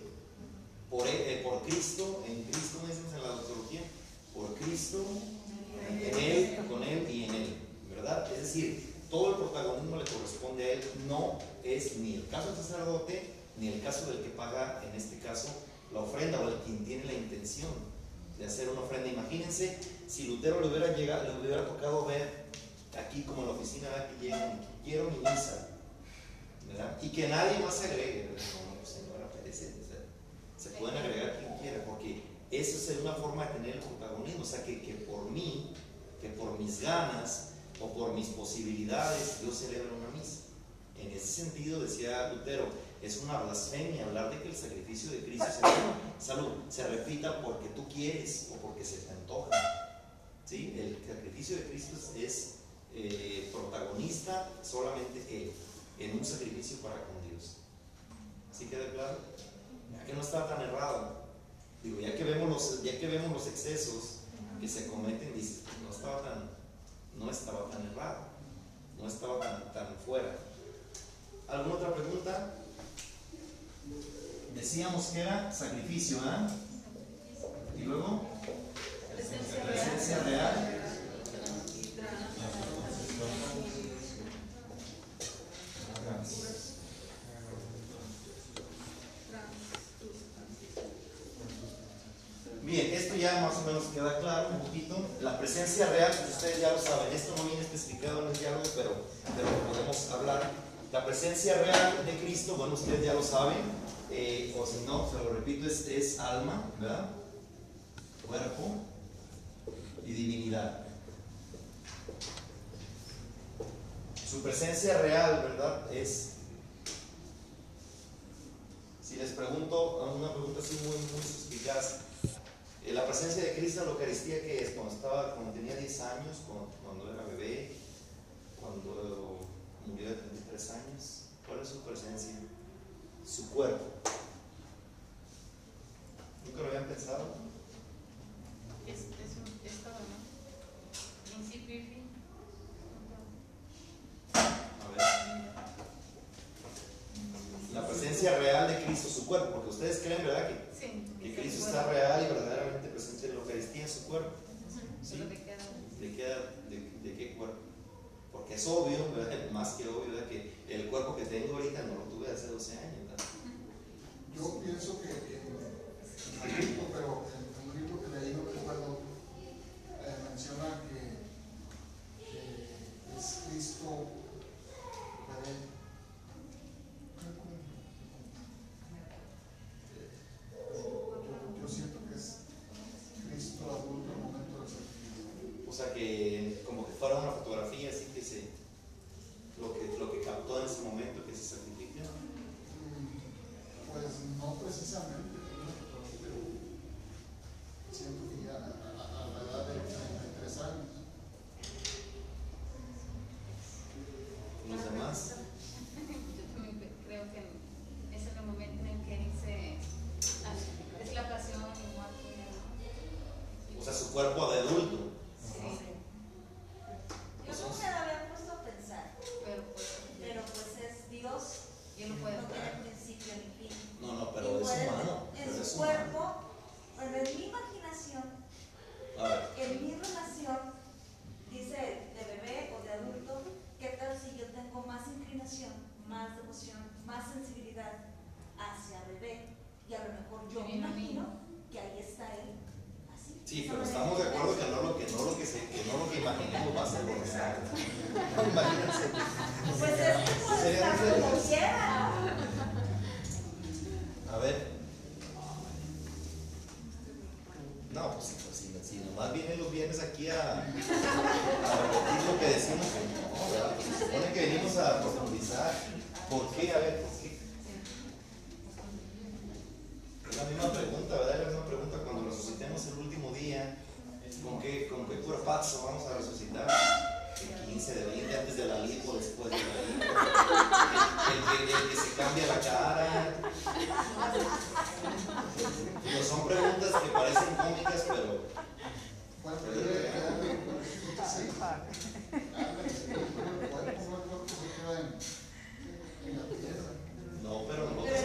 Por, él- eh, Cristo, en Cristo, decimos en la doctrina, por Cristo, en Él, con Él y en Él. ¿Verdad? Es decir, todo el protagonismo le corresponde a Él, no es ni el caso del sacerdote, ni el caso del que paga, en este caso, la ofrenda o el quien tiene la intención de hacer una ofrenda. Imagínense si Lutero le hubiera, llegado, le hubiera tocado ver aquí como en la oficina que llegan, quiero mi misa, ¿verdad? Y que nadie más se agregue, ¿verdad? Como señora o sea, se pueden agregar quien quiera, porque eso es una forma de tener el protagonismo, o sea, que, que por mí, que por mis ganas o por mis posibilidades, yo celebro una misa. En ese sentido, decía Lutero, es una blasfemia hablar de que el sacrificio de Cristo se, salud, se repita porque tú quieres o porque se te antoja. ¿Sí? El sacrificio de Cristo es, eh, protagonista solamente Él, en un sacrificio para con Dios. ¿Sí queda claro? Ya que no está tan errado. Digo, ya que vemos los, ya que vemos los excesos que se cometen, dices, no estaba tan, no estaba tan errado, no estaba tan, tan fuera. ¿Alguna otra pregunta? Decíamos que era sacrificio, ¿ah? Y luego, presencia real. Bien, esto ya más o menos queda claro un poquito. La presencia real, pues ustedes ya lo saben, esto no viene especificado en el diálogo, pero, pero lo podemos hablar. La presencia real de Cristo, bueno, ustedes ya lo saben, eh, o si no, se lo repito, es, es alma, ¿verdad? Cuerpo y divinidad. Su presencia real, ¿verdad? Es pregunto una pregunta así muy, muy suspicaz. Eh, la presencia de Cristo en la Eucaristía, que es cuando, estaba, cuando tenía 10 años, cuando, era bebé, cuando murió de 33 años, ¿cuál es su presencia? Su cuerpo. ¿Nunca lo habían pensado? Es, es, es todo, ¿no? Principio y fin. A ver. La presencia real de Cristo, su cuerpo, porque ustedes creen, ¿verdad? Que, Sí. que es Cristo está real y verdaderamente presente en la Eucaristía, su cuerpo. Sí. ¿De qué, de, de qué cuerpo? Porque es obvio, ¿verdad? <laughs> más que obvio, ¿verdad? que el cuerpo que tengo ahorita no lo tuve hace 12 años. ¿verdad? Yo pienso que pero cuerpo Es la misma pregunta, ¿verdad? Es la misma pregunta cuando resucitemos el último día. ¿Con qué, con qué cuerpazo vamos a resucitar? ¿De 15, de 20, antes de la lipo, después de la lipo? El, que- el que se cambia la cara. Pues son preguntas que parecen cómicas, pero. Ah, el el en la tierra. No, pero nosotros,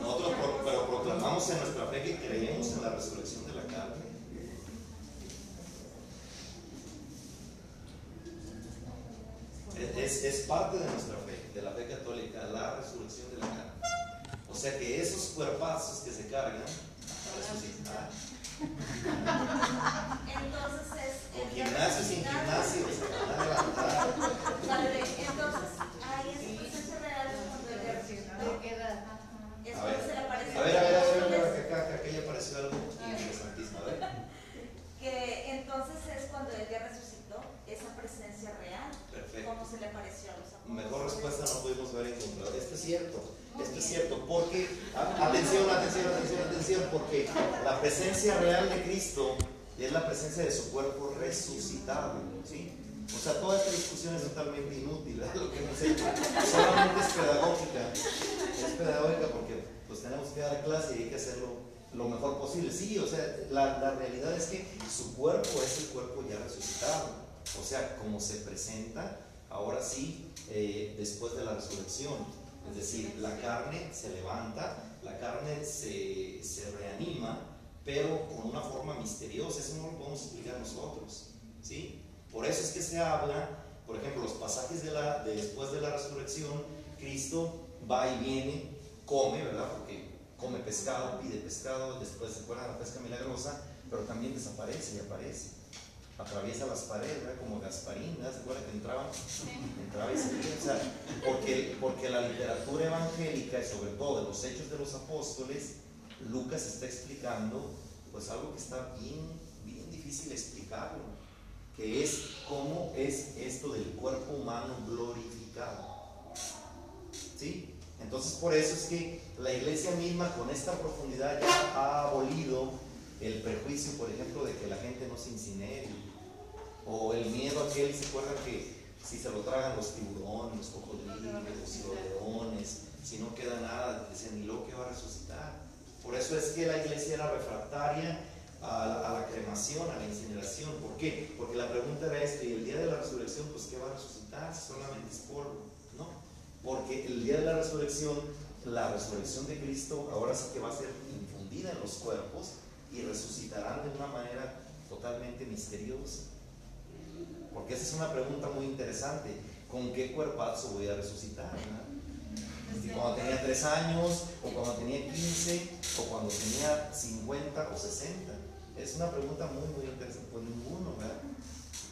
nosotros pro- pero proclamamos en nuestra fe que creemos en la resurrección de la carne. Es, es- parte de nuestra fe, de la fe católica, la resurrección de la carne. O sea que esos cuerpazos que se cargan, resucitar, Entonces es. con gimnasio sin gimnasio, se van a levantar. Entonces ahí es A cuando ver, se le apareció a ver, a ver, a ver, a ver, acá, que acá ya apareció algo interesantísimo. A ver. <laughs> Que entonces es cuando él ya resucitó, esa presencia real. Perfecto. Como se le apareció a los apóstoles. Mejor respuesta no pudimos haber encontrado. Esto es cierto, esto es cierto, porque, atención, atención, atención, atención, porque la presencia real de Cristo es la presencia de su cuerpo resucitado, ¿sí? O sea, toda esta discusión es totalmente inútil, ¿verdad? Lo que hecho solamente es pedagógica, es pedagógica porque pues tenemos que dar clase y hay que hacerlo lo mejor posible. Sí, o sea, la, la realidad es que su cuerpo es el cuerpo ya resucitado, o sea, como se presenta ahora sí, eh, después de la resurrección. Es decir, la carne se levanta, la carne se, se reanima, pero con una forma misteriosa. Eso no lo podemos explicar nosotros. ¿sí? Por eso es que se habla, por ejemplo, los pasajes de la, de después de la resurrección, Cristo va y viene, come, ¿verdad? Porque come pescado, pide pescado, después se acuerdan de la pesca milagrosa, pero también desaparece y aparece. Atraviesa las paredes, ¿verdad? Como Gasparín, ¿verdad? ¿se acuerdan que entraba? entraba y salía, o sea, porque, porque la literatura evangélica y sobre todo de los hechos de los apóstoles, Lucas está explicando pues algo que está bien, bien difícil explicarlo, que es cómo es esto del cuerpo humano glorificado. ¿Sí? Entonces por eso es que la iglesia misma con esta profundidad ya ha abolido el prejuicio, por ejemplo, de que la gente no se incinere, o el miedo a que él se acuerdan que si se lo tragan los tiburones, los cocodrilos, los leones, si no queda nada, dicen, ni lo que va a resucitar. Por eso es que la iglesia era refractaria a la, cremación, a la incineración. ¿Por qué? Porque la pregunta era esto, y el día de la resurrección, pues ¿qué va a resucitar? Solamente es polvo, ¿no? Porque el día de la resurrección, la resurrección de Cristo ahora sí que va a ser infundida en los cuerpos y resucitarán de una manera totalmente misteriosa. Porque esa es una pregunta muy interesante. ¿Con qué cuerpazo voy a resucitar? cuando tenía 3 años, o cuando tenía 15, o cuando tenía 50 o 60. Es una pregunta muy, muy interesante. Con ninguno, ¿verdad?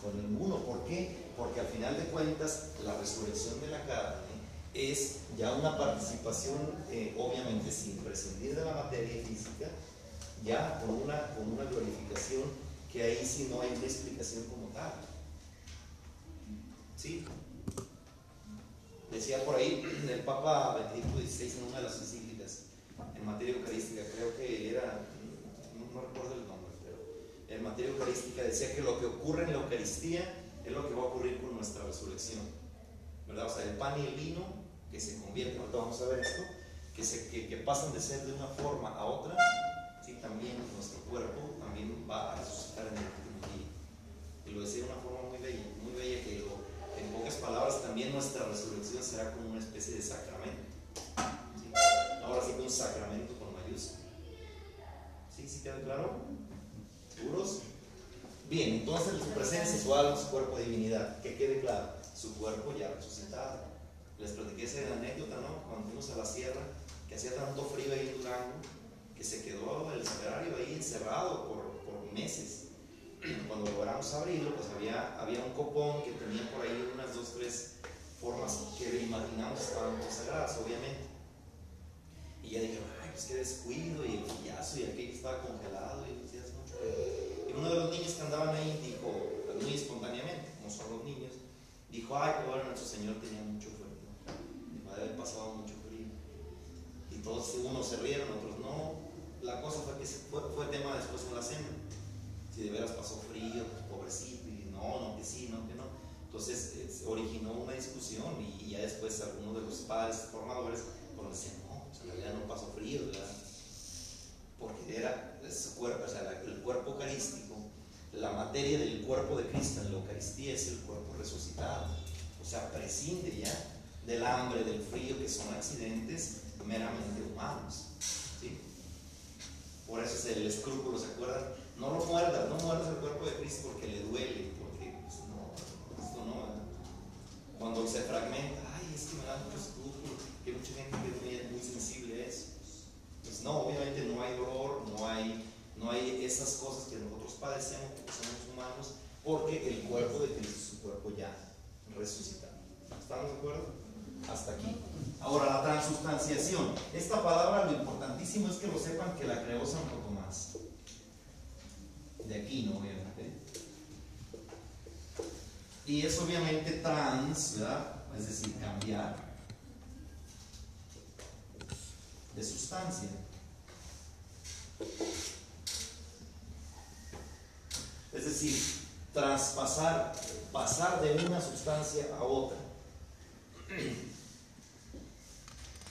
Con ninguno. ¿Por qué? Porque al final de cuentas, la resurrección de la carne es ya una participación, eh, obviamente sin prescindir de la materia física, ya con una, con una glorificación que ahí sí no hay una explicación como tal. ¿Sí? Decía por ahí el Papa Benedicto XVI en una de las encíclicas en materia eucarística, creo que era, no, no recuerdo el nombre, pero en materia eucarística decía que lo que ocurre en la Eucaristía es lo que va a ocurrir con nuestra resurrección. ¿Verdad? O sea, el pan y el vino que se convierten, ahorita vamos a ver esto, que, se, que, que pasan de ser de una forma a otra, ¿sí? también nuestro cuerpo también va a resucitar en el último día. Y lo decía de una forma muy bella, muy bella que lo, en pocas palabras también nuestra resurrección será como una especie de sacramento. ¿sí? Ahora sí que un sacramento con mayúscula. ¿Sí? ¿Sí queda claro? Bien, entonces su presencia, su alma, su cuerpo divinidad, que quede claro, su cuerpo ya resucitado. Les platiqué esa anécdota, ¿no? Cuando fuimos a la sierra, que hacía tanto frío ahí en Durango, que se quedó el sagrario ahí encerrado por, por meses. Cuando logramos abrirlo, pues había, había un copón que tenía por ahí unas dos, tres formas que imaginamos estaban consagradas, obviamente. Y ya dije, ay, pues qué descuido, y el pillazo, y aquello estaba congelado, y Y uno de los niños que andaban ahí dijo, muy espontáneamente, como son los niños, dijo, ay, bueno, nuestro Señor tenía mucho frío. De haber pasado mucho frío. Y todos, unos se rieron, otros no. La cosa fue que fue, tema después en la cena. Si de veras pasó frío, pues, pobrecito, y no, no, que sí, no, que no. Entonces eh, originó una discusión y, y ya después algunos de los padres formadores pues decían, no, pues, en realidad no pasó frío, ¿verdad? Porque era su cuerpo, o sea, el cuerpo eucarístico, la materia del cuerpo de Cristo en la Eucaristía es el cuerpo resucitado. O sea, prescinde ya del hambre, del frío, que son accidentes meramente humanos. ¿sí? Por eso es el escrúpulo, ¿se acuerdan? No lo muerdas, no muerdas el cuerpo de Cristo porque le duele, porque pues, no, esto no. ¿verdad? Cuando se fragmenta, ay, es que me da mucho escrúpulo, que mucha gente que es muy, muy sensible a eso. Pues no, obviamente no hay dolor, no hay, no hay esas cosas que nosotros padecemos porque somos humanos, porque el cuerpo de Cristo es su cuerpo ya resucitado. ¿Estamos de acuerdo? Hasta aquí. Ahora, la transustanciación. Esta palabra, lo importantísimo es que lo sepan que la creó Santo Tomás. De aquí, no, obviamente. Y es obviamente trans, ¿verdad? Es decir, cambiar de sustancia. Es decir, traspasar, pasar de una sustancia a otra.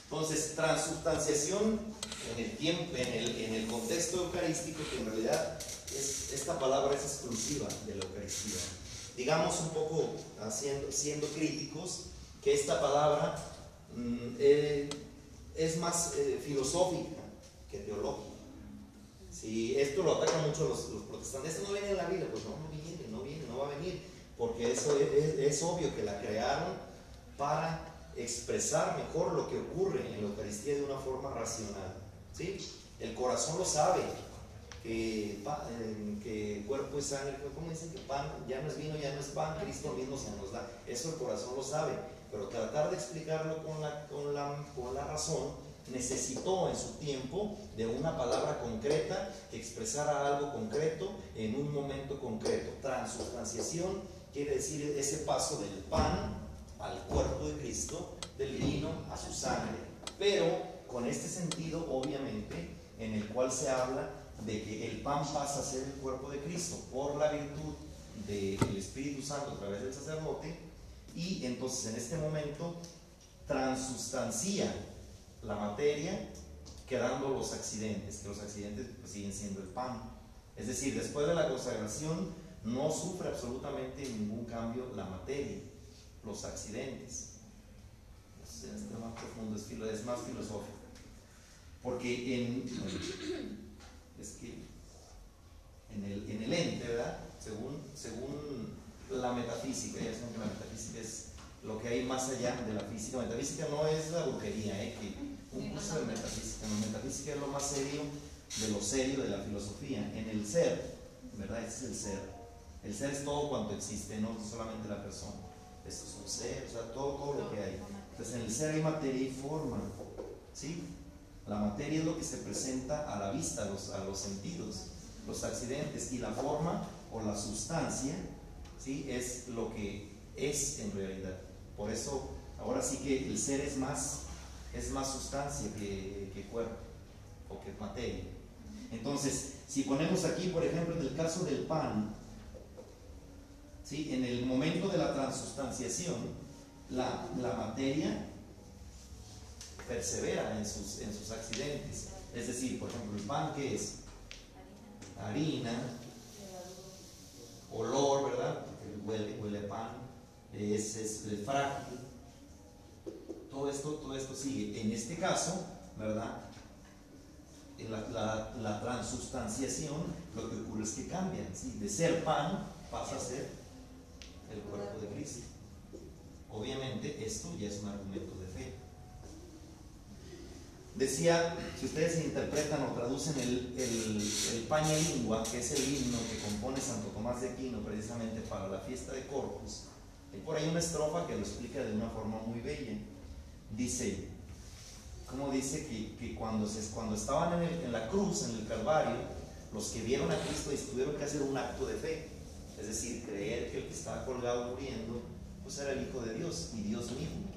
Entonces, transubstanciación en el tiempo, en el, en el contexto eucarístico, que en realidad es, esta palabra es exclusiva de la Eucaristía. Digamos un poco haciendo, siendo críticos, que esta palabra mm, eh, es más eh, filosófica que teológica. Si esto lo atacan mucho los, los protestantes, esto no viene en la Biblia, pues no, no viene, no viene, no a venir, porque eso es, obvio que la crearon para expresar mejor lo que ocurre en la Eucaristía de una forma racional. ¿sí? El corazón lo sabe, que, que cuerpo y sangre, ¿cómo dicen que pan ya no es vino, ya no es pan, Cristo mismo se nos da? Eso el corazón lo sabe, pero tratar de explicarlo con la, con la, con la razón necesitó en su tiempo de una palabra concreta que expresara algo concreto en un momento concreto. Transubstanciación quiere decir ese paso del pan al cuerpo de Cristo, del vino a su sangre. pero con este sentido, obviamente, en el cual se habla de que el pan pasa a ser el cuerpo de Cristo por la virtud del Espíritu Santo a través del sacerdote, y entonces en este momento transustancia la materia quedando los accidentes, que los accidentes pues, siguen siendo el pan. Es decir, después de la consagración no sufre absolutamente ningún cambio la materia, los accidentes. Pues, este más profundo es, más filosófico. Porque en, es que en el, en el ente, ¿verdad? Según, según la metafísica, ya saben que la metafísica es lo que hay más allá de la física. Metafísica no es la brujería, ¿eh? Un curso de metafísica. No, metafísica es lo más serio de lo serio de la filosofía. En el ser, ¿verdad? Ese es el ser. El ser es todo cuanto existe, no solamente la persona. Esto es un ser, o sea, todo, todo lo que hay. Entonces, en el ser hay materia y forma, ¿sí? La materia es lo que se presenta a la vista, a los, a los sentidos, los accidentes, y la forma o la sustancia, ¿sí? Es lo que es en realidad. Por eso, ahora sí que el ser es más, es más sustancia que, que cuerpo o que materia. Entonces, si ponemos aquí, por ejemplo, en el caso del pan, ¿sí? en el momento de la transustanciación, la, la materia persevera en sus, en sus accidentes. Es decir, por ejemplo, el pan que es harina, olor, ¿verdad? Porque huele, huele pan, es, es frágil. Todo esto, todo esto sigue. En este caso, ¿verdad? En la, transustanciación, lo que ocurre es que cambian. De ser pan pasa a ser el cuerpo de Cristo. Obviamente esto ya es un argumento de fe. Decía, si ustedes interpretan o traducen el, el, que es el himno que compone Santo Tomás de Aquino precisamente para la fiesta de Corpus, hay por ahí una estrofa que lo explica de una forma muy bella. Dice, como dice que, que cuando, se, cuando estaban en, el- en la cruz, en el Calvario, los que vieron a Cristo tuvieron que hacer un acto de fe, es decir, creer que el que estaba colgado muriendo, pues era el Hijo de Dios y Dios mismo.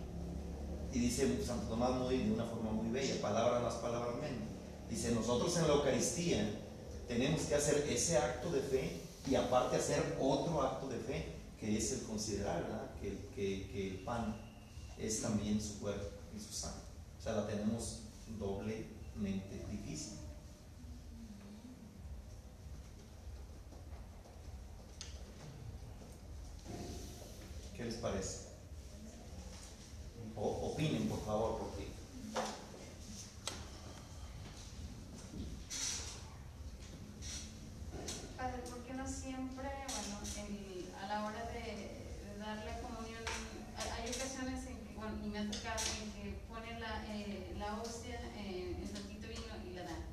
Y dice Santo Tomás muy, de una forma muy bella, palabra más, palabra menos. Dice, nosotros en la Eucaristía tenemos que hacer ese acto de fe y aparte hacer otro acto de fe, que es el considerar que- que el pan es también su cuerpo y su sangre. O sea, la tenemos doblemente difícil. ¿Qué les parece? O, opinen, por favor, porque Padre, ¿por qué no siempre, bueno, en- a la hora de, de dar la comunión, hay, hay ocasiones en que, bueno, y me ha tocado en que ponen la, eh, la hostia en, en tantito vino y la dan?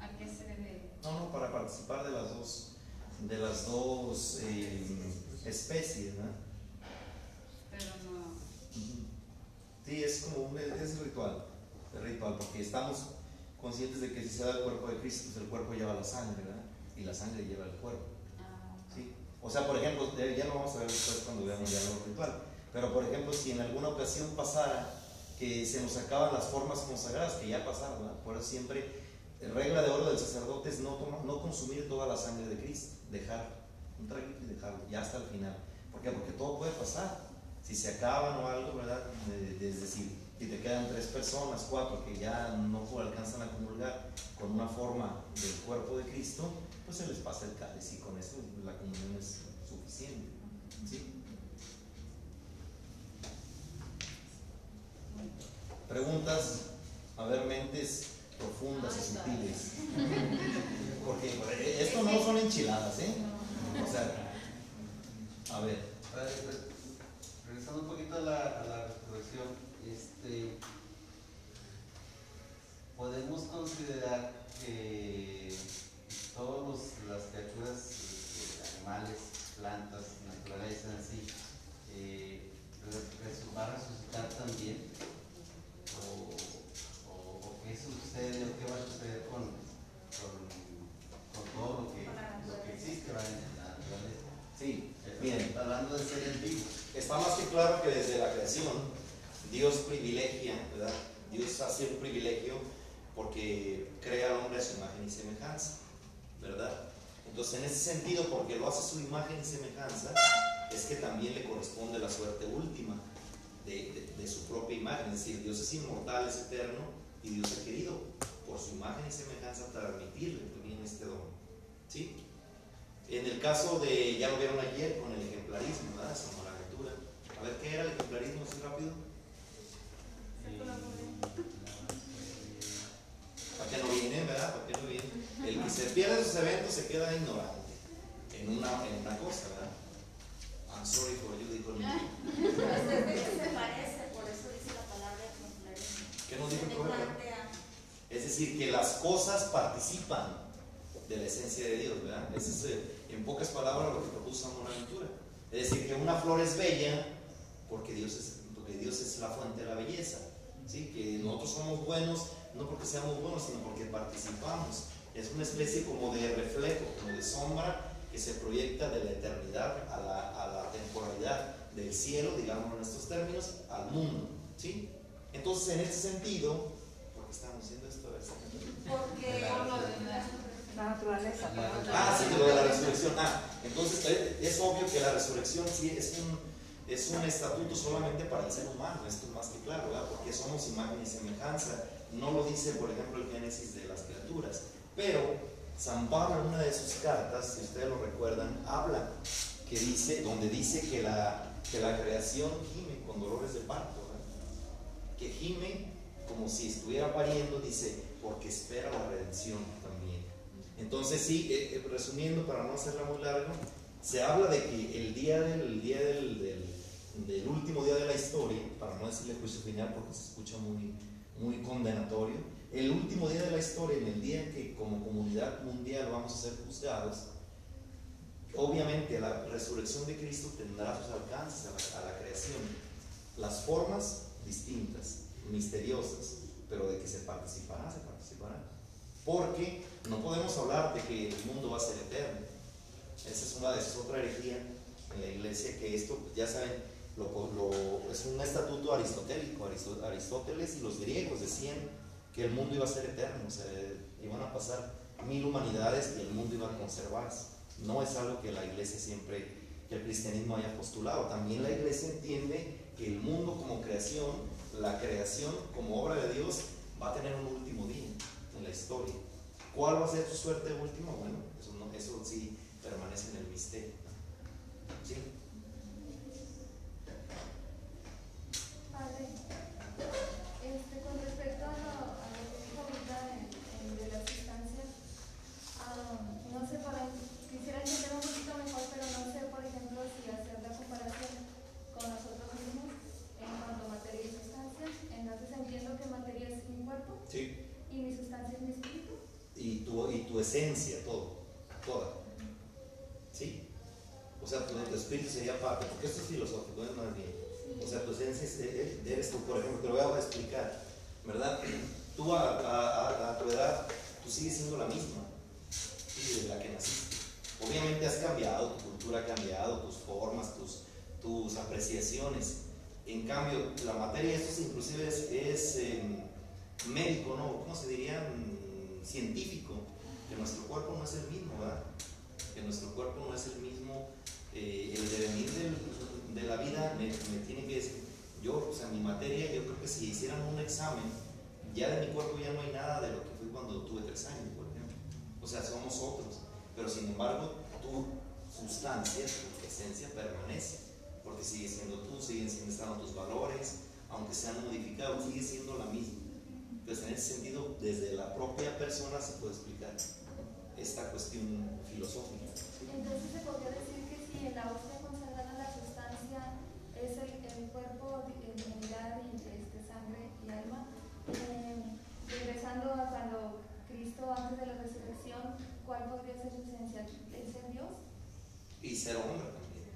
¿A qué se debe? No, no, para participar de las dos, de las dos eh, especies, ¿no? Pero no. Sí, es como un es, ritual, es ritual, porque estamos conscientes de que si se da el cuerpo de Cristo, pues el cuerpo lleva la sangre, ¿verdad? Y la sangre lleva el cuerpo. ah, ¿sí? O sea, por ejemplo, ya ya lo vamos a ver después cuando veamos ya lo ritual, pero por ejemplo, si en alguna ocasión pasara que se nos acaban las formas consagradas, que ya pasaron, ¿verdad? por eso siempre, eh, regla de oro del sacerdote es no, no consumir toda la sangre de Cristo, dejar un traguito y dejarlo, ya hasta el final. ¿Por qué? Porque todo puede pasar. Si se acaban o algo, ¿verdad? Es decir, si te quedan tres personas, cuatro que ya no alcanzan a comulgar con una forma del cuerpo de Cristo, pues se les pasa el cáliz y con eso la comunión es suficiente. ¿sí? Preguntas, a ver, mentes profundas y sutiles. Porque eh, esto no son enchiladas, ¿eh? O sea, a ver, pues, regresando un poquito a la, a la resurrección, este, podemos considerar que todas las criaturas, este, animales, plantas, naturaleza en sí, eh, va a resucitar también, o, o- o qué sucede, o qué va a suceder con, con, con todo lo que, lo que existe en la naturaleza. sí, Bien, bien. hablando de seres vivos. Está más que claro que desde la creación Dios privilegia, ¿verdad? Dios hace un privilegio porque crea al hombre a su imagen y semejanza, ¿verdad? Entonces, en ese sentido, porque lo hace a su imagen y semejanza, es que también le corresponde la suerte última de, su propia imagen. Es decir, Dios es inmortal, es eterno, y Dios ha querido, por su imagen y semejanza, transmitirle también este don. ¿Sí? En el caso de, ya lo vieron ayer con el ejemplarismo, ¿verdad? San Buenaventura. A ver, ¿qué era el ejemplarismo así rápido? ¿Para qué no vienen, verdad? ¿Para qué no vienen? El que se pierde esos eventos se queda ignorante en una, en una cosa, ¿verdad? I'm sorry for you, dijo el niño. Entonces, se parece, por eso dice la palabra ejemplarismo. ¿Qué nos dijo el Semejante proverbio? a- Es decir, que las cosas participan de la esencia de Dios, ¿verdad? Ese es, eh, en pocas palabras, lo que propuso San Buenaventura. Es decir, que una flor es bella porque Dios es, porque Dios es la fuente de la belleza. ¿sí? Que nosotros somos buenos no porque seamos buenos, sino porque participamos. Es una especie como de reflejo, como de sombra que se proyecta de la eternidad a la, a la temporalidad del cielo, digamos en estos términos, al mundo. ¿sí? Entonces, en este sentido, ¿por qué estamos haciendo esto? A ver, sácame. Porque La naturaleza. Ah, sí, lo de la resurrección. Ah, entonces eh, es obvio que la resurrección sí es un, es un estatuto solamente para el ser humano, esto es más que claro, ¿verdad? Porque somos imagen y semejanza. No lo dice, por ejemplo, el Génesis de las criaturas. Pero San Pablo en una de sus cartas, si ustedes lo recuerdan, habla, que dice, donde dice que la, que la creación gime con dolores de parto, ¿verdad? que gime como si estuviera pariendo, dice, porque espera la redención también. Entonces sí, eh, eh, resumiendo para no hacerla muy larga, se habla de que el día del, el día del, del- último día de la historia, para no decirle juicio final porque se escucha muy, muy condenatorio, el último día de la historia, en el día en que como comunidad mundial vamos a ser juzgados, obviamente la resurrección de Cristo tendrá sus alcances a la, a la creación, las formas distintas, misteriosas, pero de que se participará, se participará. Porque no podemos hablar de que el mundo va a ser eterno. Esa es, una, esa es otra herejía en la iglesia, que esto, ya saben, lo, es un estatuto aristotélico. Aristo- Aristóteles y los griegos decían que el mundo iba a ser eterno, o iban a pasar mil humanidades y el mundo iba a conservarse. No es algo que la iglesia siempre, que el cristianismo haya postulado. También la iglesia entiende que el mundo como creación, la creación como obra de Dios, va a tener un último día la historia. ¿Cuál va a ser su suerte última? Bueno, eso, no- eso sí permanece en el misterio. ¿Sí? Padre, este, con respecto a lo, a lo que dijo ahorita en- en de las sustancias, ah, no sé, para, quisiera entender un poquito mejor, pero no sé, por ejemplo, si hacer la comparación con nosotros mismos en cuanto a materia y sustancia. Entonces entiendo que materia es mi cuerpo Sí. y mi sustancia es mi espíritu. Y tu, y tu esencia, todo, toda. ¿Sí? O sea, tu, tu espíritu sería parte, porque esto es filosófico, es más bien. O sea, tu esencia es- eh, eh, eres tú, por ejemplo, te lo voy a explicar, ¿verdad? Tú a, tu edad, tú sigues siendo la misma, ¿sí? desde la que naciste. Obviamente has cambiado, tu cultura ha cambiado, tus formas, tus, tus apreciaciones. En cambio, la materia, esto es, inclusive es, es, em, médico, ¿no? ¿Cómo se diría? Mm, Científico, que nuestro cuerpo no es el mismo, ¿verdad? Que nuestro cuerpo no es el mismo. eh, el devenir de la vida me, me tiene que decir, yo, o sea, mi materia, yo creo que si hicieran un examen, ya de mi cuerpo ya no hay nada de lo que fui cuando tuve tres años, por ejemplo. O sea, somos otros. Pero sin embargo, tu sustancia, tu esencia permanece. Porque sigue siendo tú, siguen siendo estando tus valores, aunque sean modificados, sigue siendo la misma. Entonces, en ese sentido, desde la propia persona se puede explicar esta cuestión filosófica. Entonces se podría decir que si en la hostia consagrada la sustancia es el, el cuerpo, en unidad y este, sangre y alma, eh, regresando a cuando Cristo antes de la resurrección, ¿cuál podría ser su esencia? ¿El ser Dios? Y ser hombre también.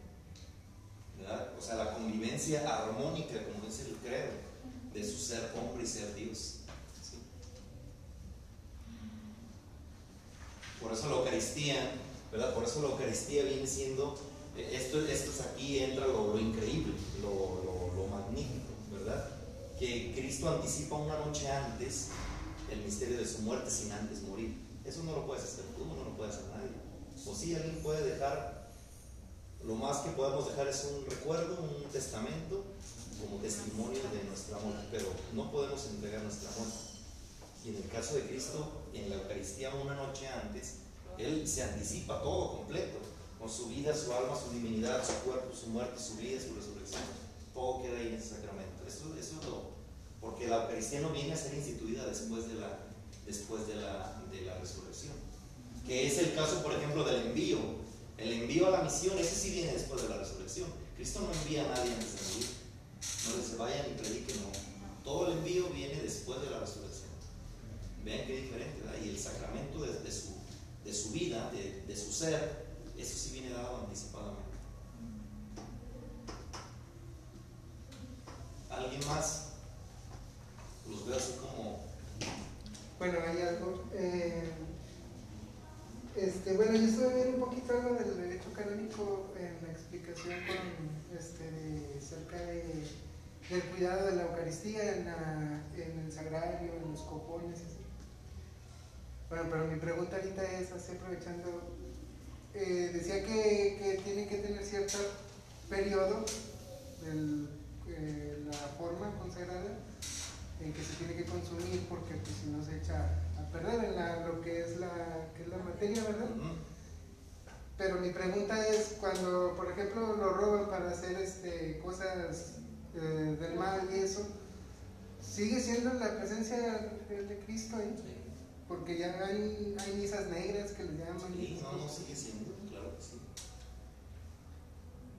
¿verdad? O sea, la convivencia armónica, como dice el credo, de su ser hombre y ser Dios. ¿sí? Por eso la Eucaristía, ¿verdad? Por eso la Eucaristía viene siendo, eh, esto, esto es aquí entra lo, increíble, lo, magnífico, ¿verdad? que Cristo anticipa una noche antes el misterio de su muerte sin antes morir. Eso no lo puedes hacer tú, no lo puede hacer nadie. O si alguien puede dejar, lo más que podemos dejar es un recuerdo, un testamento, como testimonio de nuestra muerte, pero no podemos entregar nuestra muerte. Y en el caso de Cristo, en la Eucaristía una noche antes, Él se anticipa todo completo, con su vida, su alma, su divinidad, su cuerpo, su muerte, su vida, su resurrección. Todo queda ahí en ese sacramento. Eso, es lo, porque la Eucaristía no viene a ser instituida después de la, después de la, de la resurrección. Que es el caso, por ejemplo, del envío. El envío a la misión, ese sí viene después de la resurrección. Cristo no envía a nadie antes de morir. No les vayan y prediquen, no. Todo el envío viene después de la resurrección. Vean qué diferente, ¿verdad? Y el sacramento de, de su, de su vida, de, de su ser, eso sí viene dado anticipadamente. ¿Alguien más? Los veo así como. Bueno, hay algo. eh, este, bueno, yo estuve viendo un poquito algo del derecho canónico en la explicación con, este, de, cerca de, del cuidado de la Eucaristía en, en el sagrario, en los copones. así. Bueno, pero mi pregunta ahorita es, así aprovechando, eh, decía que, que tiene que tener cierto periodo del, eh, la forma consagrada en que se tiene que consumir porque pues, si no se echa a perder en la- lo que es, la, que es la materia, ¿verdad? Pero mi pregunta es, cuando por ejemplo lo roban para hacer este, cosas eh, del mal y eso, ¿sigue siendo la presencia de, de Cristo ahí? Porque ya hay, hay misas negras que le llaman. Sí, no, no sigue siendo, claro que sí.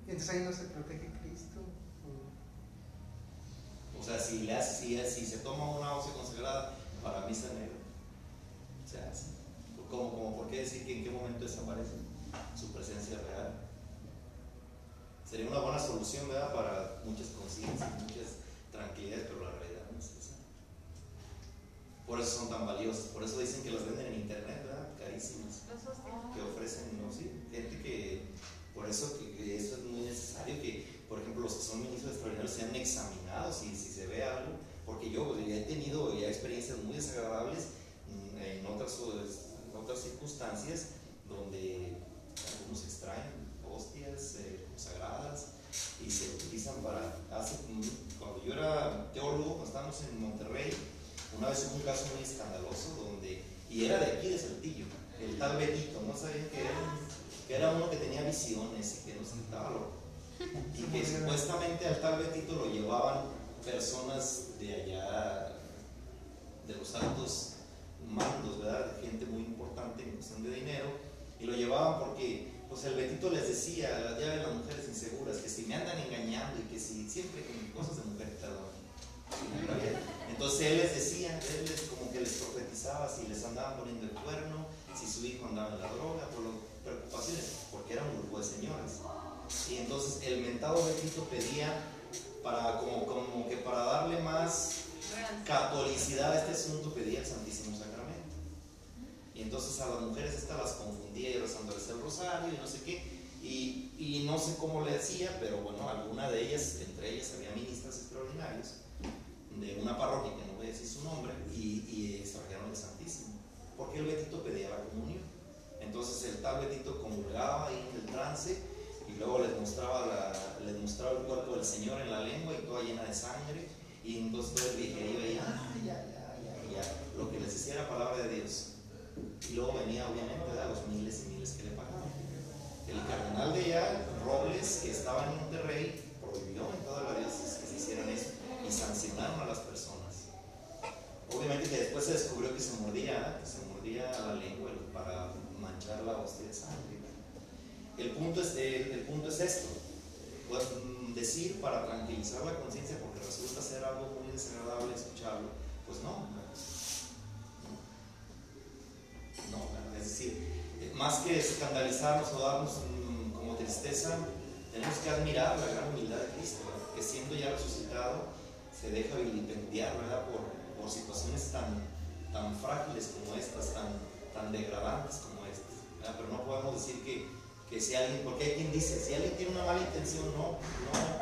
Y entonces ahí no se protege Cristo. o- O sea, si, le hace, si, si se toma una hostia consagrada para misa negra, se hace. ¿Cómo, cómo, ¿Por qué decir que en qué momento desaparece su presencia real? Sería una buena solución, ¿verdad? Para muchas conciencias, muchas tranquilidades, pero la realidad no es esa. Por eso son tan valiosas, por eso dicen que las venden en internet, ¿verdad? Carísimas que ofrecen, ¿no? Sí, gente que, por eso que, eso es muy necesario que, por ejemplo, los que son ministros extraordinarios sean examinados y si se ve algo, porque yo pues, ya he tenido ya experiencias muy desagradables en otras, en otras circunstancias donde algunos extraen hostias eh, consagradas y se utilizan para, hace, cuando yo era teólogo, cuando estábamos en Monterrey, una vez hubo un caso muy escandaloso donde, y era de aquí de Saltillo, el tal Betito, no sabían que era, que era uno que tenía visiones y que nos estaba loco. Y que supuestamente al tal Betito lo llevaban personas de allá, de los altos mandos, ¿verdad? Gente muy importante en cuestión de dinero, y lo llevaban porque pues el Betito les decía, ya ven las mujeres inseguras, que si me andan engañando y que si siempre con cosas de mujer, perdón. Entonces él les decía, él les como que les profetizaba si les andaban poniendo el cuerno, si su hijo andaba en la droga, por las preocupaciones, porque era un grupo de señores. Y entonces el mentado Betito pedía para como, como que para darle más catolicidad a este asunto pedía el Santísimo Sacramento. Y entonces a las mujeres estas las confundía y rezándoles el rosario y no sé qué. Y, y no sé cómo le hacía, pero bueno, alguna de ellas, entre ellas había ministras extraordinarios de una parroquia que no voy a decir su nombre y, y extrajeron el Santísimo. Porque el Betito pedía la comunión. Entonces el tal Betito comulgaba ahí en el trance y luego les mostraba, la, les mostraba el cuerpo del Señor en la lengua y toda llena de sangre. Y entonces todo el vigerío ahí, ah, ya, ya, ya. Lo que les decía era palabra de Dios. Y luego venía obviamente a los miles y miles que le pagaban. El cardenal de allá, Robles, que estaba en Monterrey, prohibió en toda la diócesis que se hicieran eso sancionaron a las personas. Obviamente que después se descubrió que se mordía, que se mordía la lengua para manchar la hostia de sangre. El punto es, el, el punto es esto, pues, decir para tranquilizar la conciencia, porque resulta ser algo muy desagradable escucharlo, pues no. No, no, es decir, más que escandalizarnos o darnos como tristeza, tenemos que admirar la gran humildad de Cristo, que siendo ya resucitado, se deja vilipendiar ¿verdad? Por, por situaciones tan, tan frágiles como estas, tan, tan degradantes como estas. Pero no podemos decir que, que si alguien, porque hay quien dice, si alguien tiene una mala intención, no, no,